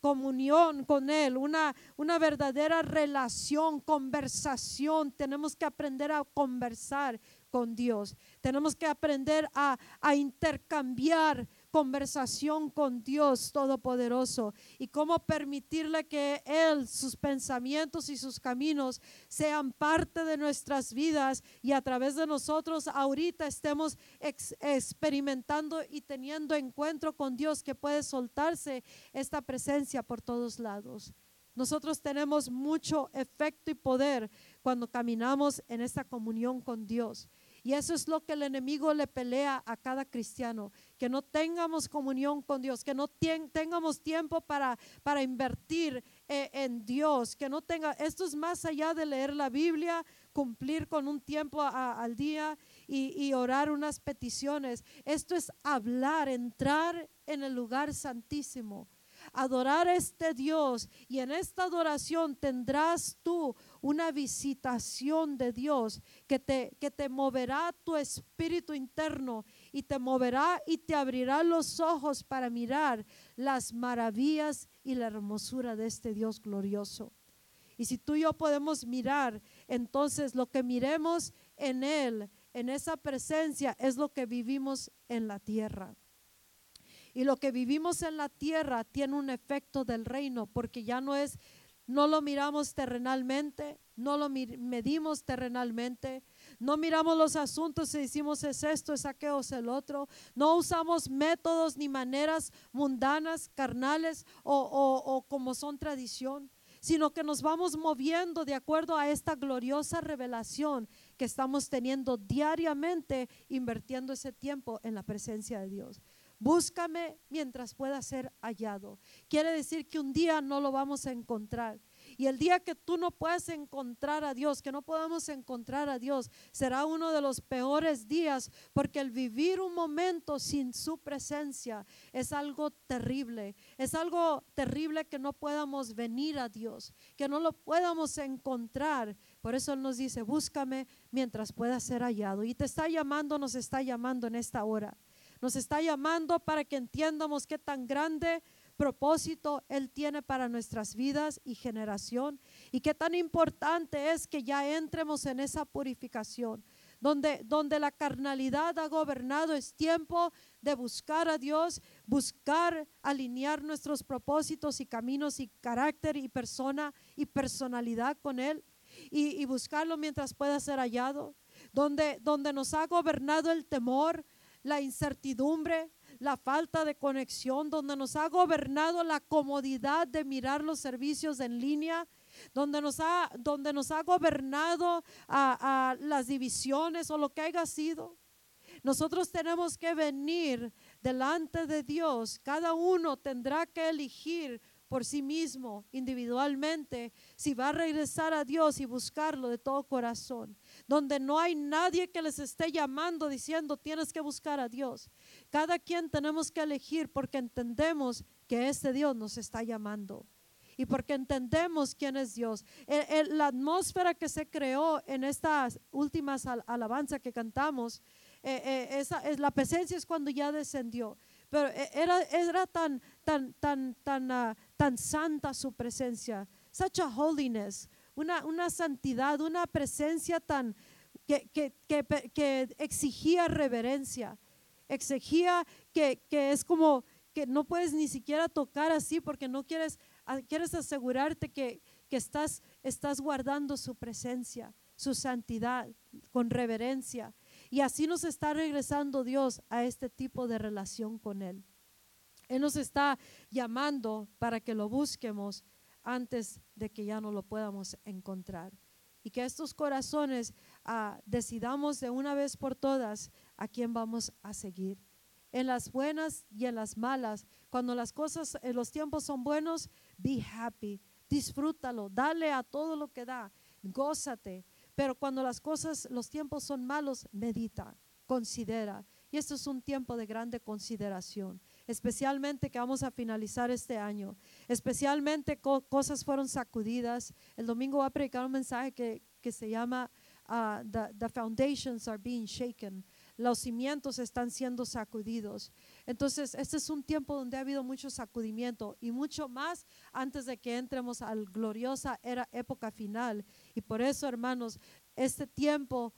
comunión con Él, una, una verdadera relación, conversación. Tenemos que aprender a conversar con Dios. Tenemos que aprender a, a intercambiar conversación con Dios Todopoderoso y cómo permitirle que Él, sus pensamientos y sus caminos sean parte de nuestras vidas y a través de nosotros ahorita estemos experimentando y teniendo encuentro con Dios que puede soltarse esta presencia por todos lados. Nosotros tenemos mucho efecto y poder cuando caminamos en esta comunión con Dios. Y eso es lo que el enemigo le pelea a cada cristiano, que no tengamos comunión con Dios, que no tengamos tiempo para, para invertir eh, en Dios, que no tenga, esto es más allá de leer la Biblia, cumplir con un tiempo al día y, y orar unas peticiones. Esto es hablar, entrar en el lugar santísimo adorar a este Dios y en esta adoración tendrás tú una visitación de Dios que te, que te moverá tu espíritu interno y te moverá y te abrirá los ojos para mirar las maravillas y la hermosura de este Dios glorioso. Y si tú y yo podemos mirar, entonces lo que miremos en Él, en esa presencia, es lo que vivimos en la tierra. Y lo que vivimos en la tierra tiene un efecto del reino, porque ya no es, no lo miramos terrenalmente, no lo medimos terrenalmente, no miramos los asuntos y decimos es esto, es aquello, es el otro. No usamos métodos ni maneras mundanas, carnales o, o como son tradición, sino que nos vamos moviendo de acuerdo a esta gloriosa revelación que estamos teniendo diariamente, invirtiendo ese tiempo en la presencia de Dios. Búscame mientras pueda ser hallado. Quiere decir que un día no lo vamos a encontrar. Y el día que tú no puedas encontrar a Dios, que no podamos encontrar a Dios, será uno de los peores días, porque el vivir un momento sin su presencia es algo terrible. Es algo terrible que no podamos venir a Dios, que no lo podamos encontrar. Por eso Él nos dice, búscame mientras pueda ser hallado. Y te está llamando, nos está llamando en esta hora. Nos está llamando para que entiendamos qué tan grande propósito Él tiene para nuestras vidas y generación y qué tan importante es que ya entremos en esa purificación. Donde, donde la carnalidad ha gobernado, es tiempo de buscar a Dios, buscar alinear nuestros propósitos y caminos y carácter y persona y personalidad con Él y, buscarlo mientras pueda ser hallado. Donde, donde nos ha gobernado el temor, la incertidumbre, la falta de conexión, donde nos ha gobernado la comodidad de mirar los servicios en línea, donde nos ha, donde nos ha gobernado a, las divisiones o lo que haya sido. Nosotros tenemos que venir delante de Dios. Cada uno tendrá que elegir por sí mismo, individualmente, si va a regresar a Dios y buscarlo de todo corazón donde no hay nadie que les esté llamando diciendo tienes que buscar a Dios. Cada quien tenemos que elegir porque entendemos que este Dios nos está llamando y porque entendemos quién es Dios. la atmósfera que se creó en estas últimas alabanzas que cantamos, eh, eh, esa, es, la presencia es cuando ya descendió. Pero eh, era, era tan, tan, tan, tan, uh, tan santa su presencia, such a holiness, una, santidad, una presencia tan que, que, exigía reverencia, exigía que, es como que no puedes ni siquiera tocar así porque no quieres, quieres asegurarte que, que estás, estás guardando su presencia, su santidad, con reverencia. Y así nos está regresando Dios a este tipo de relación con Él. Él nos está llamando para que lo busquemos antes de que ya no lo podamos encontrar. Y que estos corazones ah, decidamos de una vez por todas a quién vamos a seguir. En las buenas y en las malas. Cuando las cosas, en los tiempos son buenos, be happy. Disfrútalo. Dale a todo lo que da. Gózate. Pero cuando las cosas, los tiempos son malos, medita, considera. Y esto es un tiempo de grande consideración, especialmente que vamos a finalizar este año. Especialmente cosas fueron sacudidas. El domingo va a predicar un mensaje que, que se llama the, the Foundations are being shaken los cimientos están siendo sacudidos. Entonces, este es un tiempo donde ha habido mucho sacudimiento y mucho más antes de que entremos al gloriosa era época final. Y por eso, hermanos, este tiempo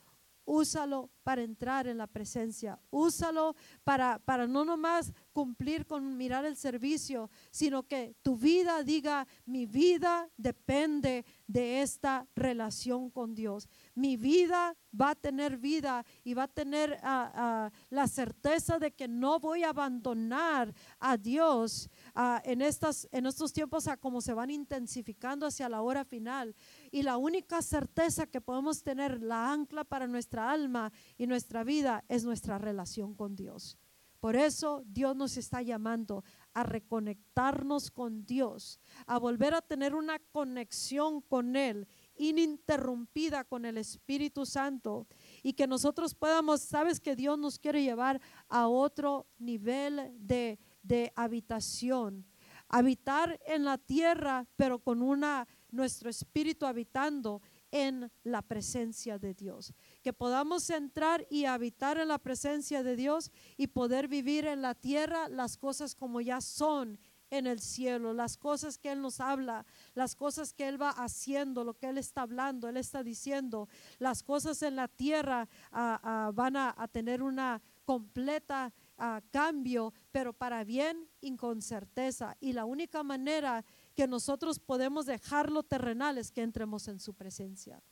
úsalo para entrar en la presencia, úsalo para, para no nomás cumplir con mirar el servicio, sino que tu vida diga, mi vida depende de esta relación con Dios. Mi vida va a tener vida y va a tener ah, ah, la certeza de que no voy a abandonar a Dios ah, en, estas, en estos tiempos a como se van intensificando hacia la hora final. Y la única certeza que podemos tener, la ancla para nuestra alma y nuestra vida, es nuestra relación con Dios. Por eso Dios nos está llamando a reconectarnos con Dios, a volver a tener una conexión con Él ininterrumpida con el Espíritu Santo y que nosotros podamos, sabes que Dios nos quiere llevar a otro nivel de, de habitación, habitar en la tierra, pero con una, nuestro espíritu habitando en la presencia de Dios. Que podamos entrar y habitar en la presencia de Dios y poder vivir en la tierra las cosas como ya son en el cielo, las cosas que Él nos habla, las cosas que Él va haciendo, lo que Él está hablando, Él está diciendo, las cosas en la tierra ah, ah, van a, tener una completa ah, cambio, pero para bien y con certeza. Y la única manera que nosotros podemos dejarlo terrenal es que entremos en su presencia.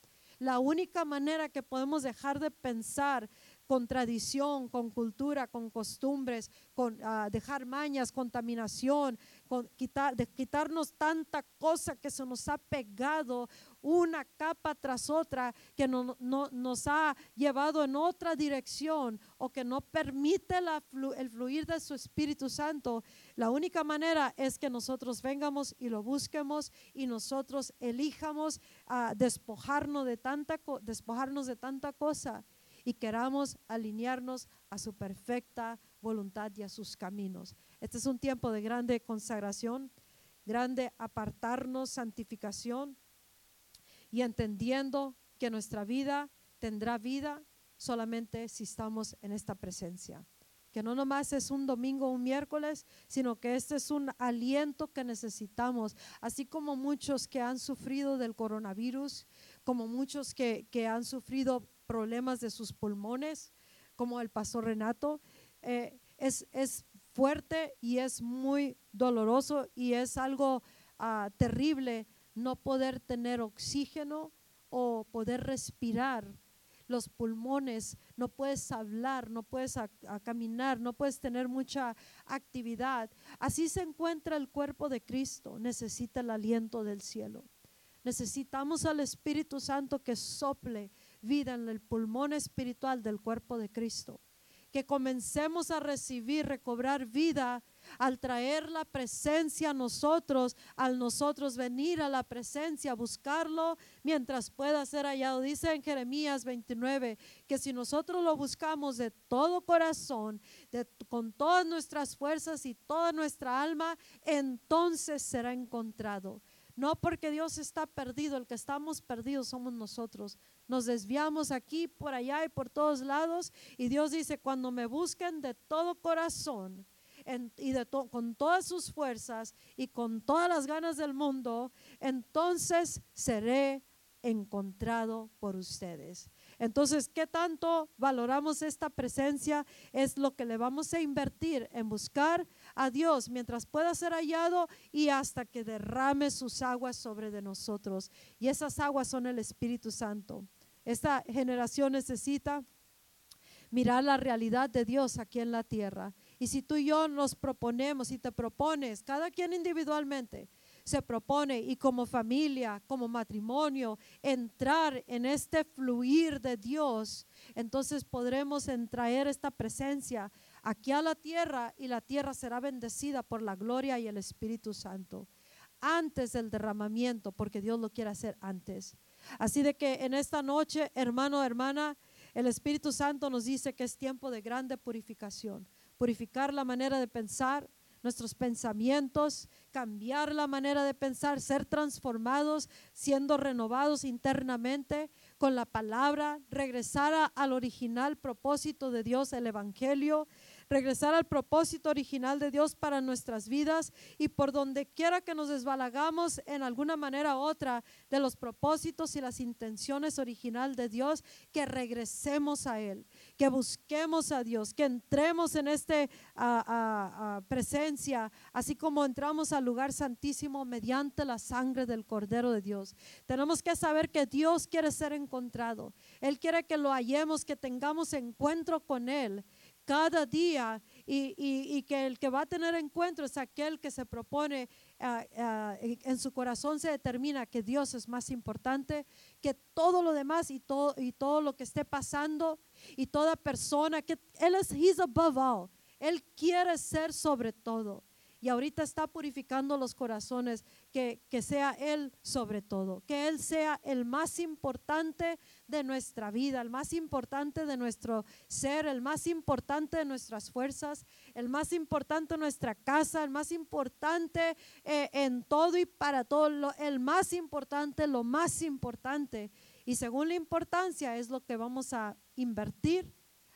La única manera que podemos dejar de pensar con tradición, con cultura, con costumbres, con ah, dejar mañas, contaminación, con quitar, de quitarnos tanta cosa que se nos ha pegado una capa tras otra que no, nos ha llevado en otra dirección o que no permite el fluir de su Espíritu Santo. La única manera es que nosotros vengamos y lo busquemos y nosotros elijamos ah, despojarnos de tanta, despojarnos de tanta cosa y queramos alinearnos a su perfecta voluntad y a sus caminos. Este es un tiempo de grande consagración, grande apartarnos, santificación y entendiendo que nuestra vida tendrá vida solamente si estamos en esta presencia. Que no nomás es un domingo o un miércoles, sino que este es un aliento que necesitamos. Así como muchos que han sufrido del coronavirus, como muchos que, que han sufrido problemas de sus pulmones, como el pastor Renato. Eh, es, es, fuerte y es muy doloroso y es algo ah, terrible no poder tener oxígeno o poder respirar los pulmones, no puedes hablar, no puedes caminar, no puedes tener mucha actividad. Así se encuentra el cuerpo de Cristo, necesita el aliento del cielo. Necesitamos al Espíritu Santo que sople vida en el pulmón espiritual del cuerpo de Cristo. Que comencemos a recibir, recobrar vida al traer la presencia a nosotros, al nosotros venir a la presencia, buscarlo mientras pueda ser hallado. Dice en Jeremías 29 que si nosotros lo buscamos de todo corazón, con todas nuestras fuerzas y toda nuestra alma, entonces será encontrado. No porque Dios está perdido, el que estamos perdidos somos nosotros. Nos desviamos aquí, por allá y por todos lados. Y Dios dice, cuando me busquen de todo corazón y de con todas sus fuerzas y con todas las ganas del mundo, entonces seré encontrado por ustedes. Entonces, ¿qué tanto valoramos esta presencia? Es lo que le vamos a invertir en buscar a Dios mientras pueda ser hallado y hasta que derrame sus aguas sobre de nosotros. Y esas aguas son el Espíritu Santo. Esta generación necesita mirar la realidad de Dios aquí en la tierra. Y si tú y yo nos proponemos y te propones, cada quien individualmente, se propone y como familia, como matrimonio, entrar en este fluir de Dios, entonces podremos traer esta presencia aquí a la tierra y la tierra será bendecida por la gloria y el Espíritu Santo antes del derramamiento, porque Dios lo quiere hacer antes. Así de que en esta noche, hermano, hermana, el Espíritu Santo nos dice que es tiempo de grande purificación, purificar la manera de pensar, nuestros pensamientos, cambiar la manera de pensar, ser transformados, siendo renovados internamente con la palabra, regresar al original propósito de Dios, el Evangelio, regresar al propósito original de Dios para nuestras vidas y por donde quiera que nos desbalagamos en alguna manera u otra de los propósitos y las intenciones original de Dios, que regresemos a Él, que busquemos a Dios, que entremos en esta presencia, así como entramos al lugar santísimo mediante la sangre del Cordero de Dios. Tenemos que saber que Dios quiere ser encontrado. Él quiere que lo hallemos, que tengamos encuentro con Él cada día y, que el que va a tener encuentro es aquel que se propone ah, ah, en, su corazón se determina que Dios es más importante que todo lo demás y todo, y todo lo que esté pasando y toda persona que Él es He's above all. Él quiere ser sobre todo y ahorita está purificando los corazones, que, que, sea Él sobre todo, que Él sea el más importante de nuestra vida, el más importante de nuestro ser, el más importante de nuestras fuerzas, el más importante de nuestra casa, el más importante eh, en todo y para todo, el más importante, lo más importante. Y según la importancia es lo que vamos a invertir,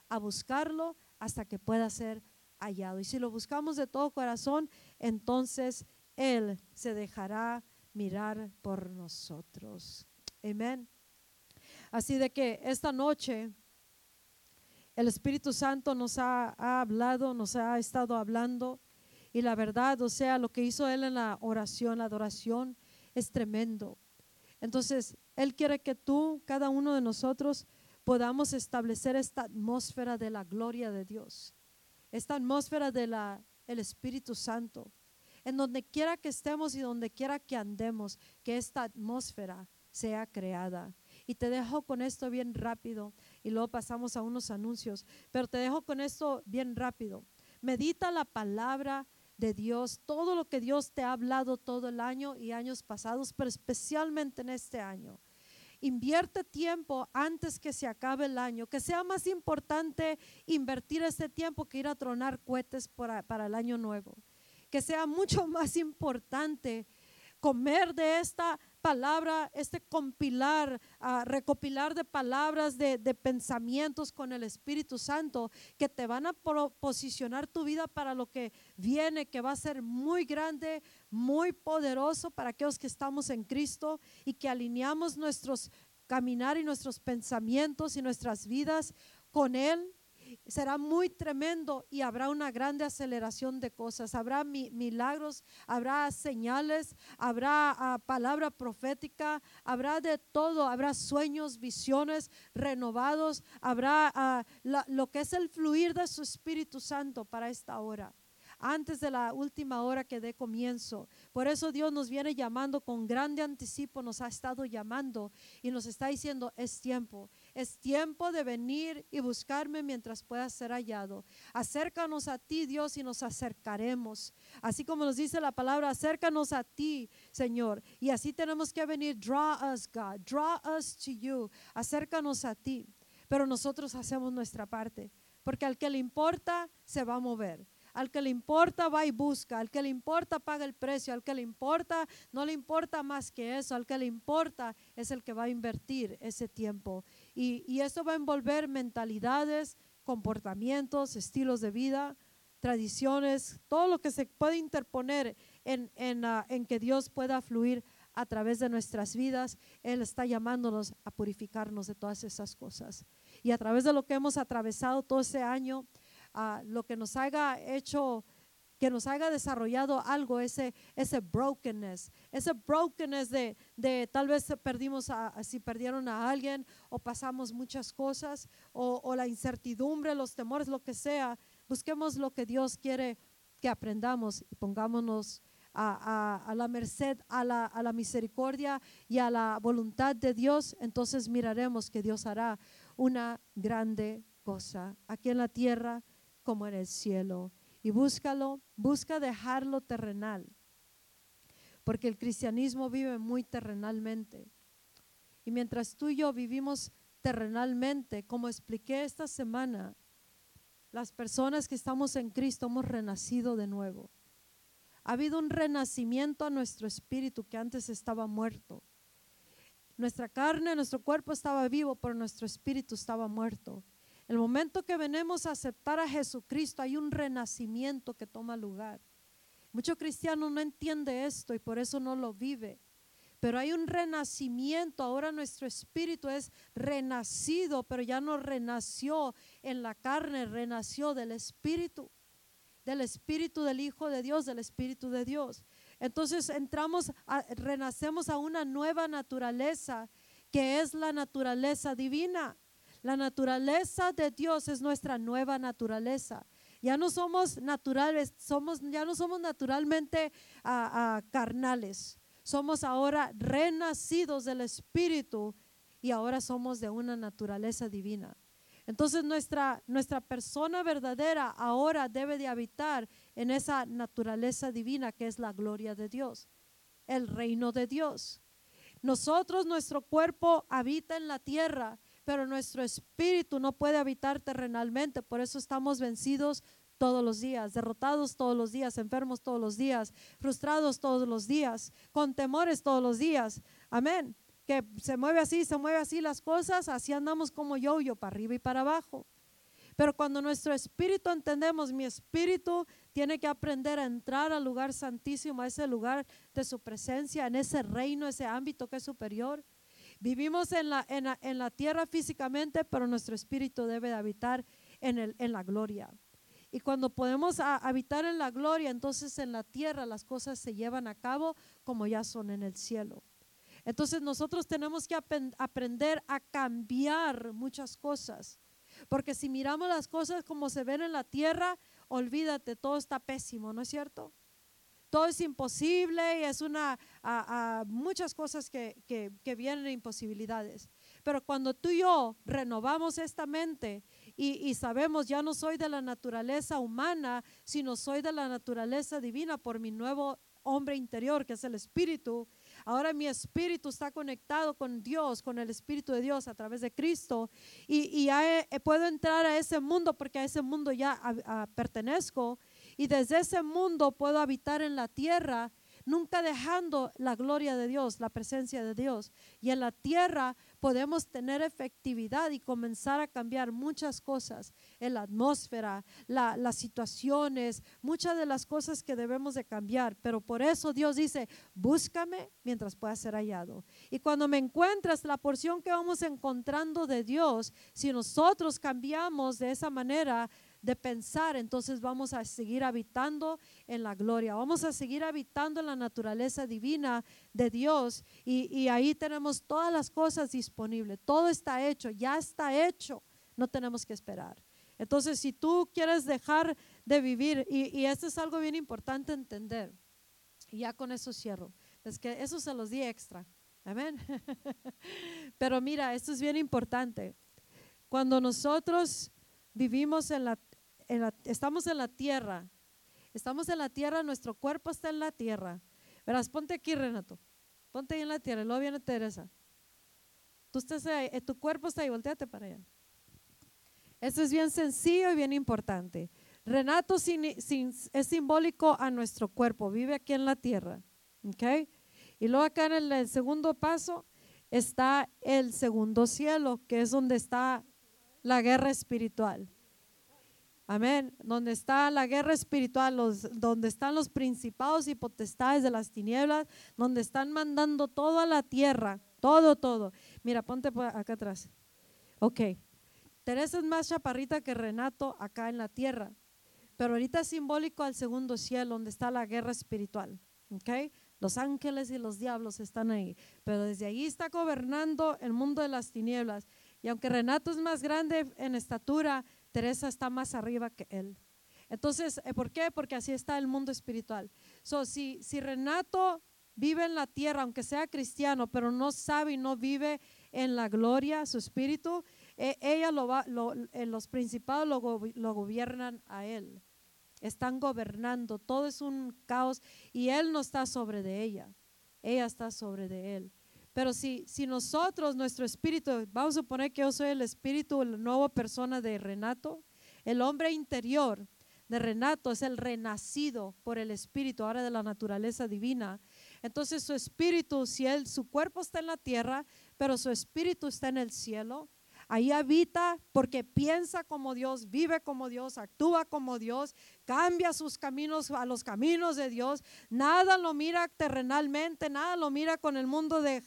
a buscarlo hasta que pueda ser hallado. Y si lo buscamos de todo corazón, entonces Él se dejará mirar por nosotros. Amén. Así de que esta noche el Espíritu Santo nos ha, hablado, nos ha estado hablando. Y la verdad, o sea, lo que hizo Él en la oración, la adoración, es tremendo. Entonces, Él quiere que tú, cada uno de nosotros, podamos establecer esta atmósfera de la gloria de Dios esta atmósfera del el Espíritu Santo. En donde quiera que estemos y donde quiera que andemos, que esta atmósfera sea creada. Y te dejo con esto bien rápido y luego pasamos a unos anuncios, pero te dejo con esto bien rápido. Medita la palabra de Dios, todo lo que Dios te ha hablado todo el año y años pasados, pero especialmente en este año. Invierte tiempo antes que se acabe el año, que sea más importante invertir este tiempo que ir a tronar cohetes para, el año nuevo. Que sea mucho más importante comer de esta palabra, este compilar, uh, recopilar de palabras, de, de, pensamientos con el Espíritu Santo que te van a posicionar tu vida para lo que viene, que va a ser muy grande, muy poderoso para aquellos que estamos en Cristo y que alineamos nuestros caminar y nuestros pensamientos y nuestras vidas con Él. Será muy tremendo y habrá una grande aceleración de cosas. Habrá milagros, habrá señales, habrá ah, palabra profética, habrá de todo, habrá sueños, visiones renovados, habrá ah, lo que es el fluir de su Espíritu Santo para esta hora antes de la última hora que dé comienzo. Por eso Dios nos viene llamando con grande anticipo, nos ha estado llamando y nos está diciendo, es tiempo, es tiempo de venir y buscarme mientras pueda ser hallado. Acércanos a ti, Dios, y nos acercaremos. Así como nos dice la palabra, acércanos a ti, Señor. Y así tenemos que venir, draw us, God, draw us to you, acércanos a ti. Pero nosotros hacemos nuestra parte, porque al que le importa se va a mover. Al que le importa va y busca, al que le importa paga el precio, al que le importa no le importa más que eso, al que le importa es el que va a invertir ese tiempo. Y, y eso va a envolver mentalidades, comportamientos, estilos de vida, tradiciones, todo lo que se puede interponer en, en, ah, en que Dios pueda fluir a través de nuestras vidas. Él está llamándonos a purificarnos de todas esas cosas. Y a través de lo que hemos atravesado todo ese año, lo que nos haya hecho que nos haya desarrollado algo, ese, ese brokenness, ese brokenness de, de tal vez perdimos, a, si perdieron a alguien o pasamos muchas cosas o, o la incertidumbre, los temores, lo que sea. Busquemos lo que Dios quiere que aprendamos y pongámonos a, a, a, la merced, a la, a la misericordia y a la voluntad de Dios, entonces miraremos que Dios hará una grande cosa aquí en la tierra como en el cielo. Y búscalo, busca dejarlo terrenal, porque el cristianismo vive muy terrenalmente. Y mientras tú y yo vivimos terrenalmente, como expliqué esta semana, las personas que estamos en Cristo hemos renacido de nuevo. Ha habido un renacimiento a nuestro espíritu que antes estaba muerto. Nuestra carne, nuestro cuerpo estaba vivo, pero nuestro espíritu estaba muerto. El momento que venimos a aceptar a Jesucristo, hay un renacimiento que toma lugar. Mucho cristiano no entiende esto y por eso no lo vive. Pero hay un renacimiento, ahora nuestro espíritu es renacido, pero ya no renació en la carne, renació del espíritu del Espíritu del Hijo de Dios, del Espíritu de Dios. Entonces entramos, renacemos a una nueva naturaleza que es la naturaleza divina. La naturaleza de Dios es nuestra nueva naturaleza. Ya no somos naturales, somos, ya no somos naturalmente carnales. Somos ahora renacidos del Espíritu y ahora somos de una naturaleza divina. Entonces nuestra, nuestra persona verdadera ahora debe de habitar en esa naturaleza divina que es la gloria de Dios, el reino de Dios. Nosotros, nuestro cuerpo habita en la tierra, pero nuestro espíritu no puede habitar terrenalmente, por eso estamos vencidos todos los días, derrotados todos los días, enfermos todos los días, frustrados todos los días, con temores todos los días. Amén que se mueve así, se mueve así las cosas, así andamos como yo, yo para arriba y para abajo. Pero cuando nuestro espíritu entendemos, mi espíritu tiene que aprender a entrar al lugar santísimo, a ese lugar de su presencia, en ese reino, ese ámbito que es superior. Vivimos en la, en la, tierra físicamente, pero nuestro espíritu debe de habitar en, el, en la gloria. Y cuando podemos habitar en la gloria, entonces en la tierra las cosas se llevan a cabo como ya son en el cielo. Entonces nosotros tenemos que aprender a cambiar muchas cosas. Porque si miramos las cosas como se ven en la tierra, olvídate, todo está pésimo, ¿no es cierto? Todo es imposible y es una, muchas cosas que, que, vienen imposibilidades. Pero cuando tú y yo renovamos esta mente y, y, sabemos, ya no soy de la naturaleza humana, sino soy de la naturaleza divina por mi nuevo hombre interior, que es el Espíritu, Ahora mi espíritu está conectado con Dios, con el Espíritu de Dios a través de Cristo. Y, ya puedo entrar a ese mundo porque a ese mundo ya pertenezco. Y desde ese mundo puedo habitar en la tierra nunca dejando la gloria de Dios, la presencia de Dios. Y en la tierra podemos tener efectividad y comenzar a cambiar muchas cosas en la atmósfera, las situaciones, muchas de las cosas que debemos de cambiar. Pero por eso Dios dice, búscame mientras pueda ser hallado. Y cuando me encuentras la porción que vamos encontrando de Dios, si nosotros cambiamos de esa manera, de pensar, entonces vamos a seguir habitando en la gloria, vamos a seguir habitando en la naturaleza divina de Dios y, ahí tenemos todas las cosas disponibles, todo está hecho, ya está hecho, no tenemos que esperar. Entonces, si tú quieres dejar de vivir, y, y esto es algo bien importante entender, y ya con eso cierro, es que eso se los di extra, amén. Pero mira, esto es bien importante. Cuando nosotros vivimos en la estamos en la tierra, estamos en la tierra, nuestro cuerpo está en la tierra. Verás, ponte aquí, Renato, ponte ahí en la tierra, luego viene Teresa. Tú estás eh, tu cuerpo está ahí, volteate para allá. Esto es bien sencillo y bien importante. Renato es simbólico a nuestro cuerpo, vive aquí en la tierra. Y luego acá en el segundo paso está el segundo cielo, que es donde está la guerra espiritual. Amén. Donde está la guerra espiritual, donde están los principados y potestades de las tinieblas, donde están mandando todo a la tierra, todo, todo. Mira, ponte acá atrás. Ok. Teresa es más chaparrita que Renato acá en la tierra. pero ahorita es simbólico al segundo cielo, donde está la guerra espiritual. ¿ok? Los ángeles y los diablos están ahí, pero desde ahí está gobernando el mundo de las tinieblas. Y aunque Renato es más grande en estatura, Teresa está más arriba que él. Entonces, eh, ¿por qué? Porque así está el mundo espiritual. So, si, Renato vive en la tierra, aunque sea cristiano, pero no sabe y no vive en la gloria, su espíritu, e, ella lo va, eh, los principados lo, lo gobiernan a él. Están gobernando, todo es un caos y él no está sobre de ella, ella está sobre de él. Pero si, si nosotros, nuestro espíritu, vamos a suponer que yo soy el espíritu, la nueva persona de Renato, el hombre interior de Renato es el renacido por el espíritu, ahora de la naturaleza divina. Entonces su espíritu, si él, su cuerpo está en la tierra, pero su espíritu está en el cielo, Ahí habita porque piensa como Dios, vive como Dios, actúa como Dios, cambia sus caminos a los caminos de Dios. Nada lo mira terrenalmente, nada lo mira con el mundo de,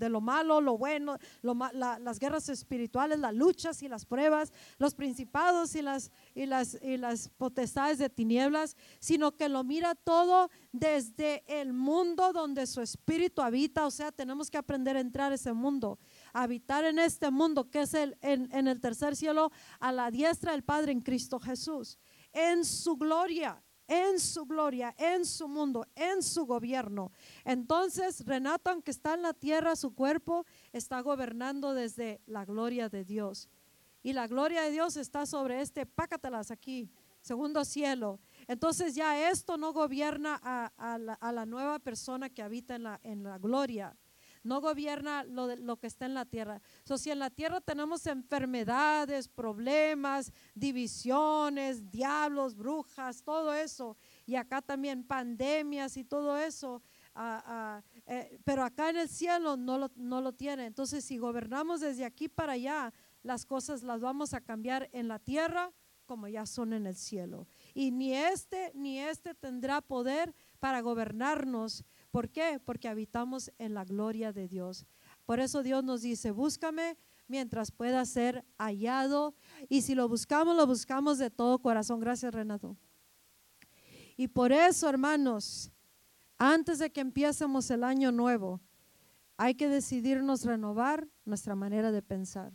lo malo, lo bueno, las guerras espirituales, las luchas y las pruebas, los principados y las, y, las, y las potestades de tinieblas, sino que lo mira todo desde el mundo donde su espíritu habita. O sea, tenemos que aprender a entrar a ese mundo habitar en este mundo que es el, en, el tercer cielo a la diestra del Padre en Cristo Jesús, en su gloria en su gloria, en su mundo, en su gobierno. Entonces, Renato, aunque está en la tierra, su cuerpo está gobernando desde la gloria de Dios. Y la gloria de Dios está sobre este, pácatelas aquí, segundo cielo. Entonces ya esto no gobierna a, la, a la, nueva persona que habita en la, en la gloria no gobierna lo, de, lo que está en la tierra. So, si en la tierra tenemos enfermedades, problemas, divisiones, diablos, brujas, todo eso, y acá también pandemias y todo eso, ah, ah, eh, pero acá en el cielo no lo, no lo tiene. Entonces, si gobernamos desde aquí para allá, las cosas las vamos a cambiar en la tierra como ya son en el cielo. Y ni este ni este tendrá poder para gobernarnos ¿Por qué? Porque habitamos en la gloria de Dios. Por eso Dios nos dice, búscame mientras pueda ser hallado. Y si lo buscamos, lo buscamos de todo corazón. Gracias, Renato. Y por eso, hermanos, antes de que empiecemos el año nuevo, hay que decidirnos renovar nuestra manera de pensar.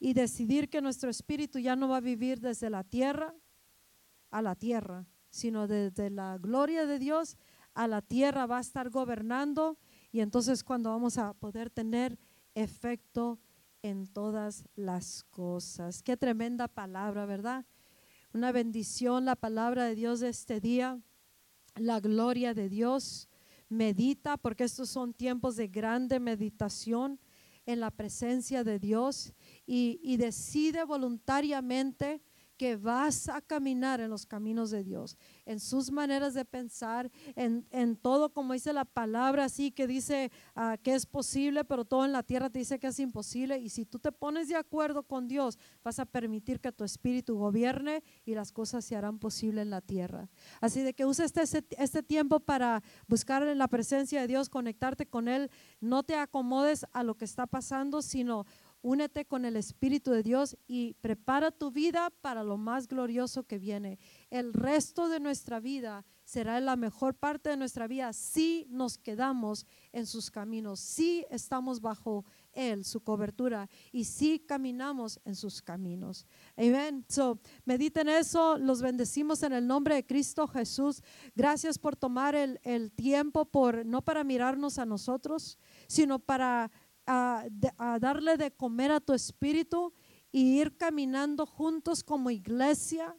Y decidir que nuestro espíritu ya no va a vivir desde la tierra a la tierra, sino desde la gloria de Dios a la tierra va a estar gobernando y entonces cuando vamos a poder tener efecto en todas las cosas. Qué tremenda palabra, ¿verdad? Una bendición la palabra de Dios de este día, la gloria de Dios. Medita, porque estos son tiempos de grande meditación en la presencia de Dios y, y decide voluntariamente que vas a caminar en los caminos de Dios, en sus maneras de pensar, en, todo, como dice la palabra, así que dice ah, que es posible, pero todo en la tierra te dice que es imposible. Y si tú te pones de acuerdo con Dios, vas a permitir que tu espíritu gobierne y las cosas se harán posible en la tierra. Así de que usa este, este tiempo para buscar en la presencia de Dios, conectarte con Él. No te acomodes a lo que está pasando, sino Únete con el Espíritu de Dios y prepara tu vida para lo más glorioso que viene. El resto de nuestra vida será la mejor parte de nuestra vida si nos quedamos en sus caminos, si estamos bajo Él, su cobertura, y si caminamos en sus caminos. Amén. So, mediten eso, los bendecimos en el nombre de Cristo Jesús. Gracias por tomar el, el tiempo, por no para mirarnos a nosotros, sino para a, darle de comer a tu espíritu y ir caminando juntos como iglesia,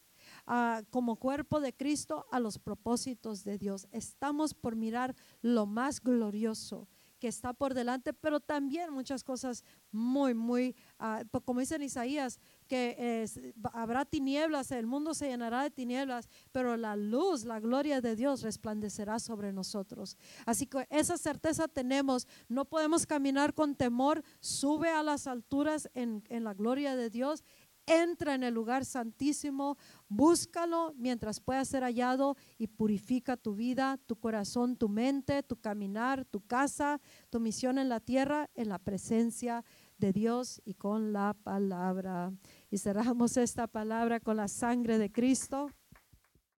como cuerpo de Cristo a los propósitos de Dios. Estamos por mirar lo más glorioso que está por delante, pero también muchas cosas muy, muy, uh, como dice en Isaías, que habrá tinieblas, el mundo se llenará de tinieblas, pero la luz, la gloria de Dios resplandecerá sobre nosotros. Así que esa certeza tenemos, no podemos caminar con temor, sube a las alturas en, en la gloria de Dios. Entra en el lugar santísimo, búscalo mientras pueda ser hallado y purifica tu vida, tu corazón, tu mente, tu caminar, tu casa, tu misión en la tierra, en la presencia de Dios y con la palabra. Y cerramos esta palabra con la sangre de Cristo.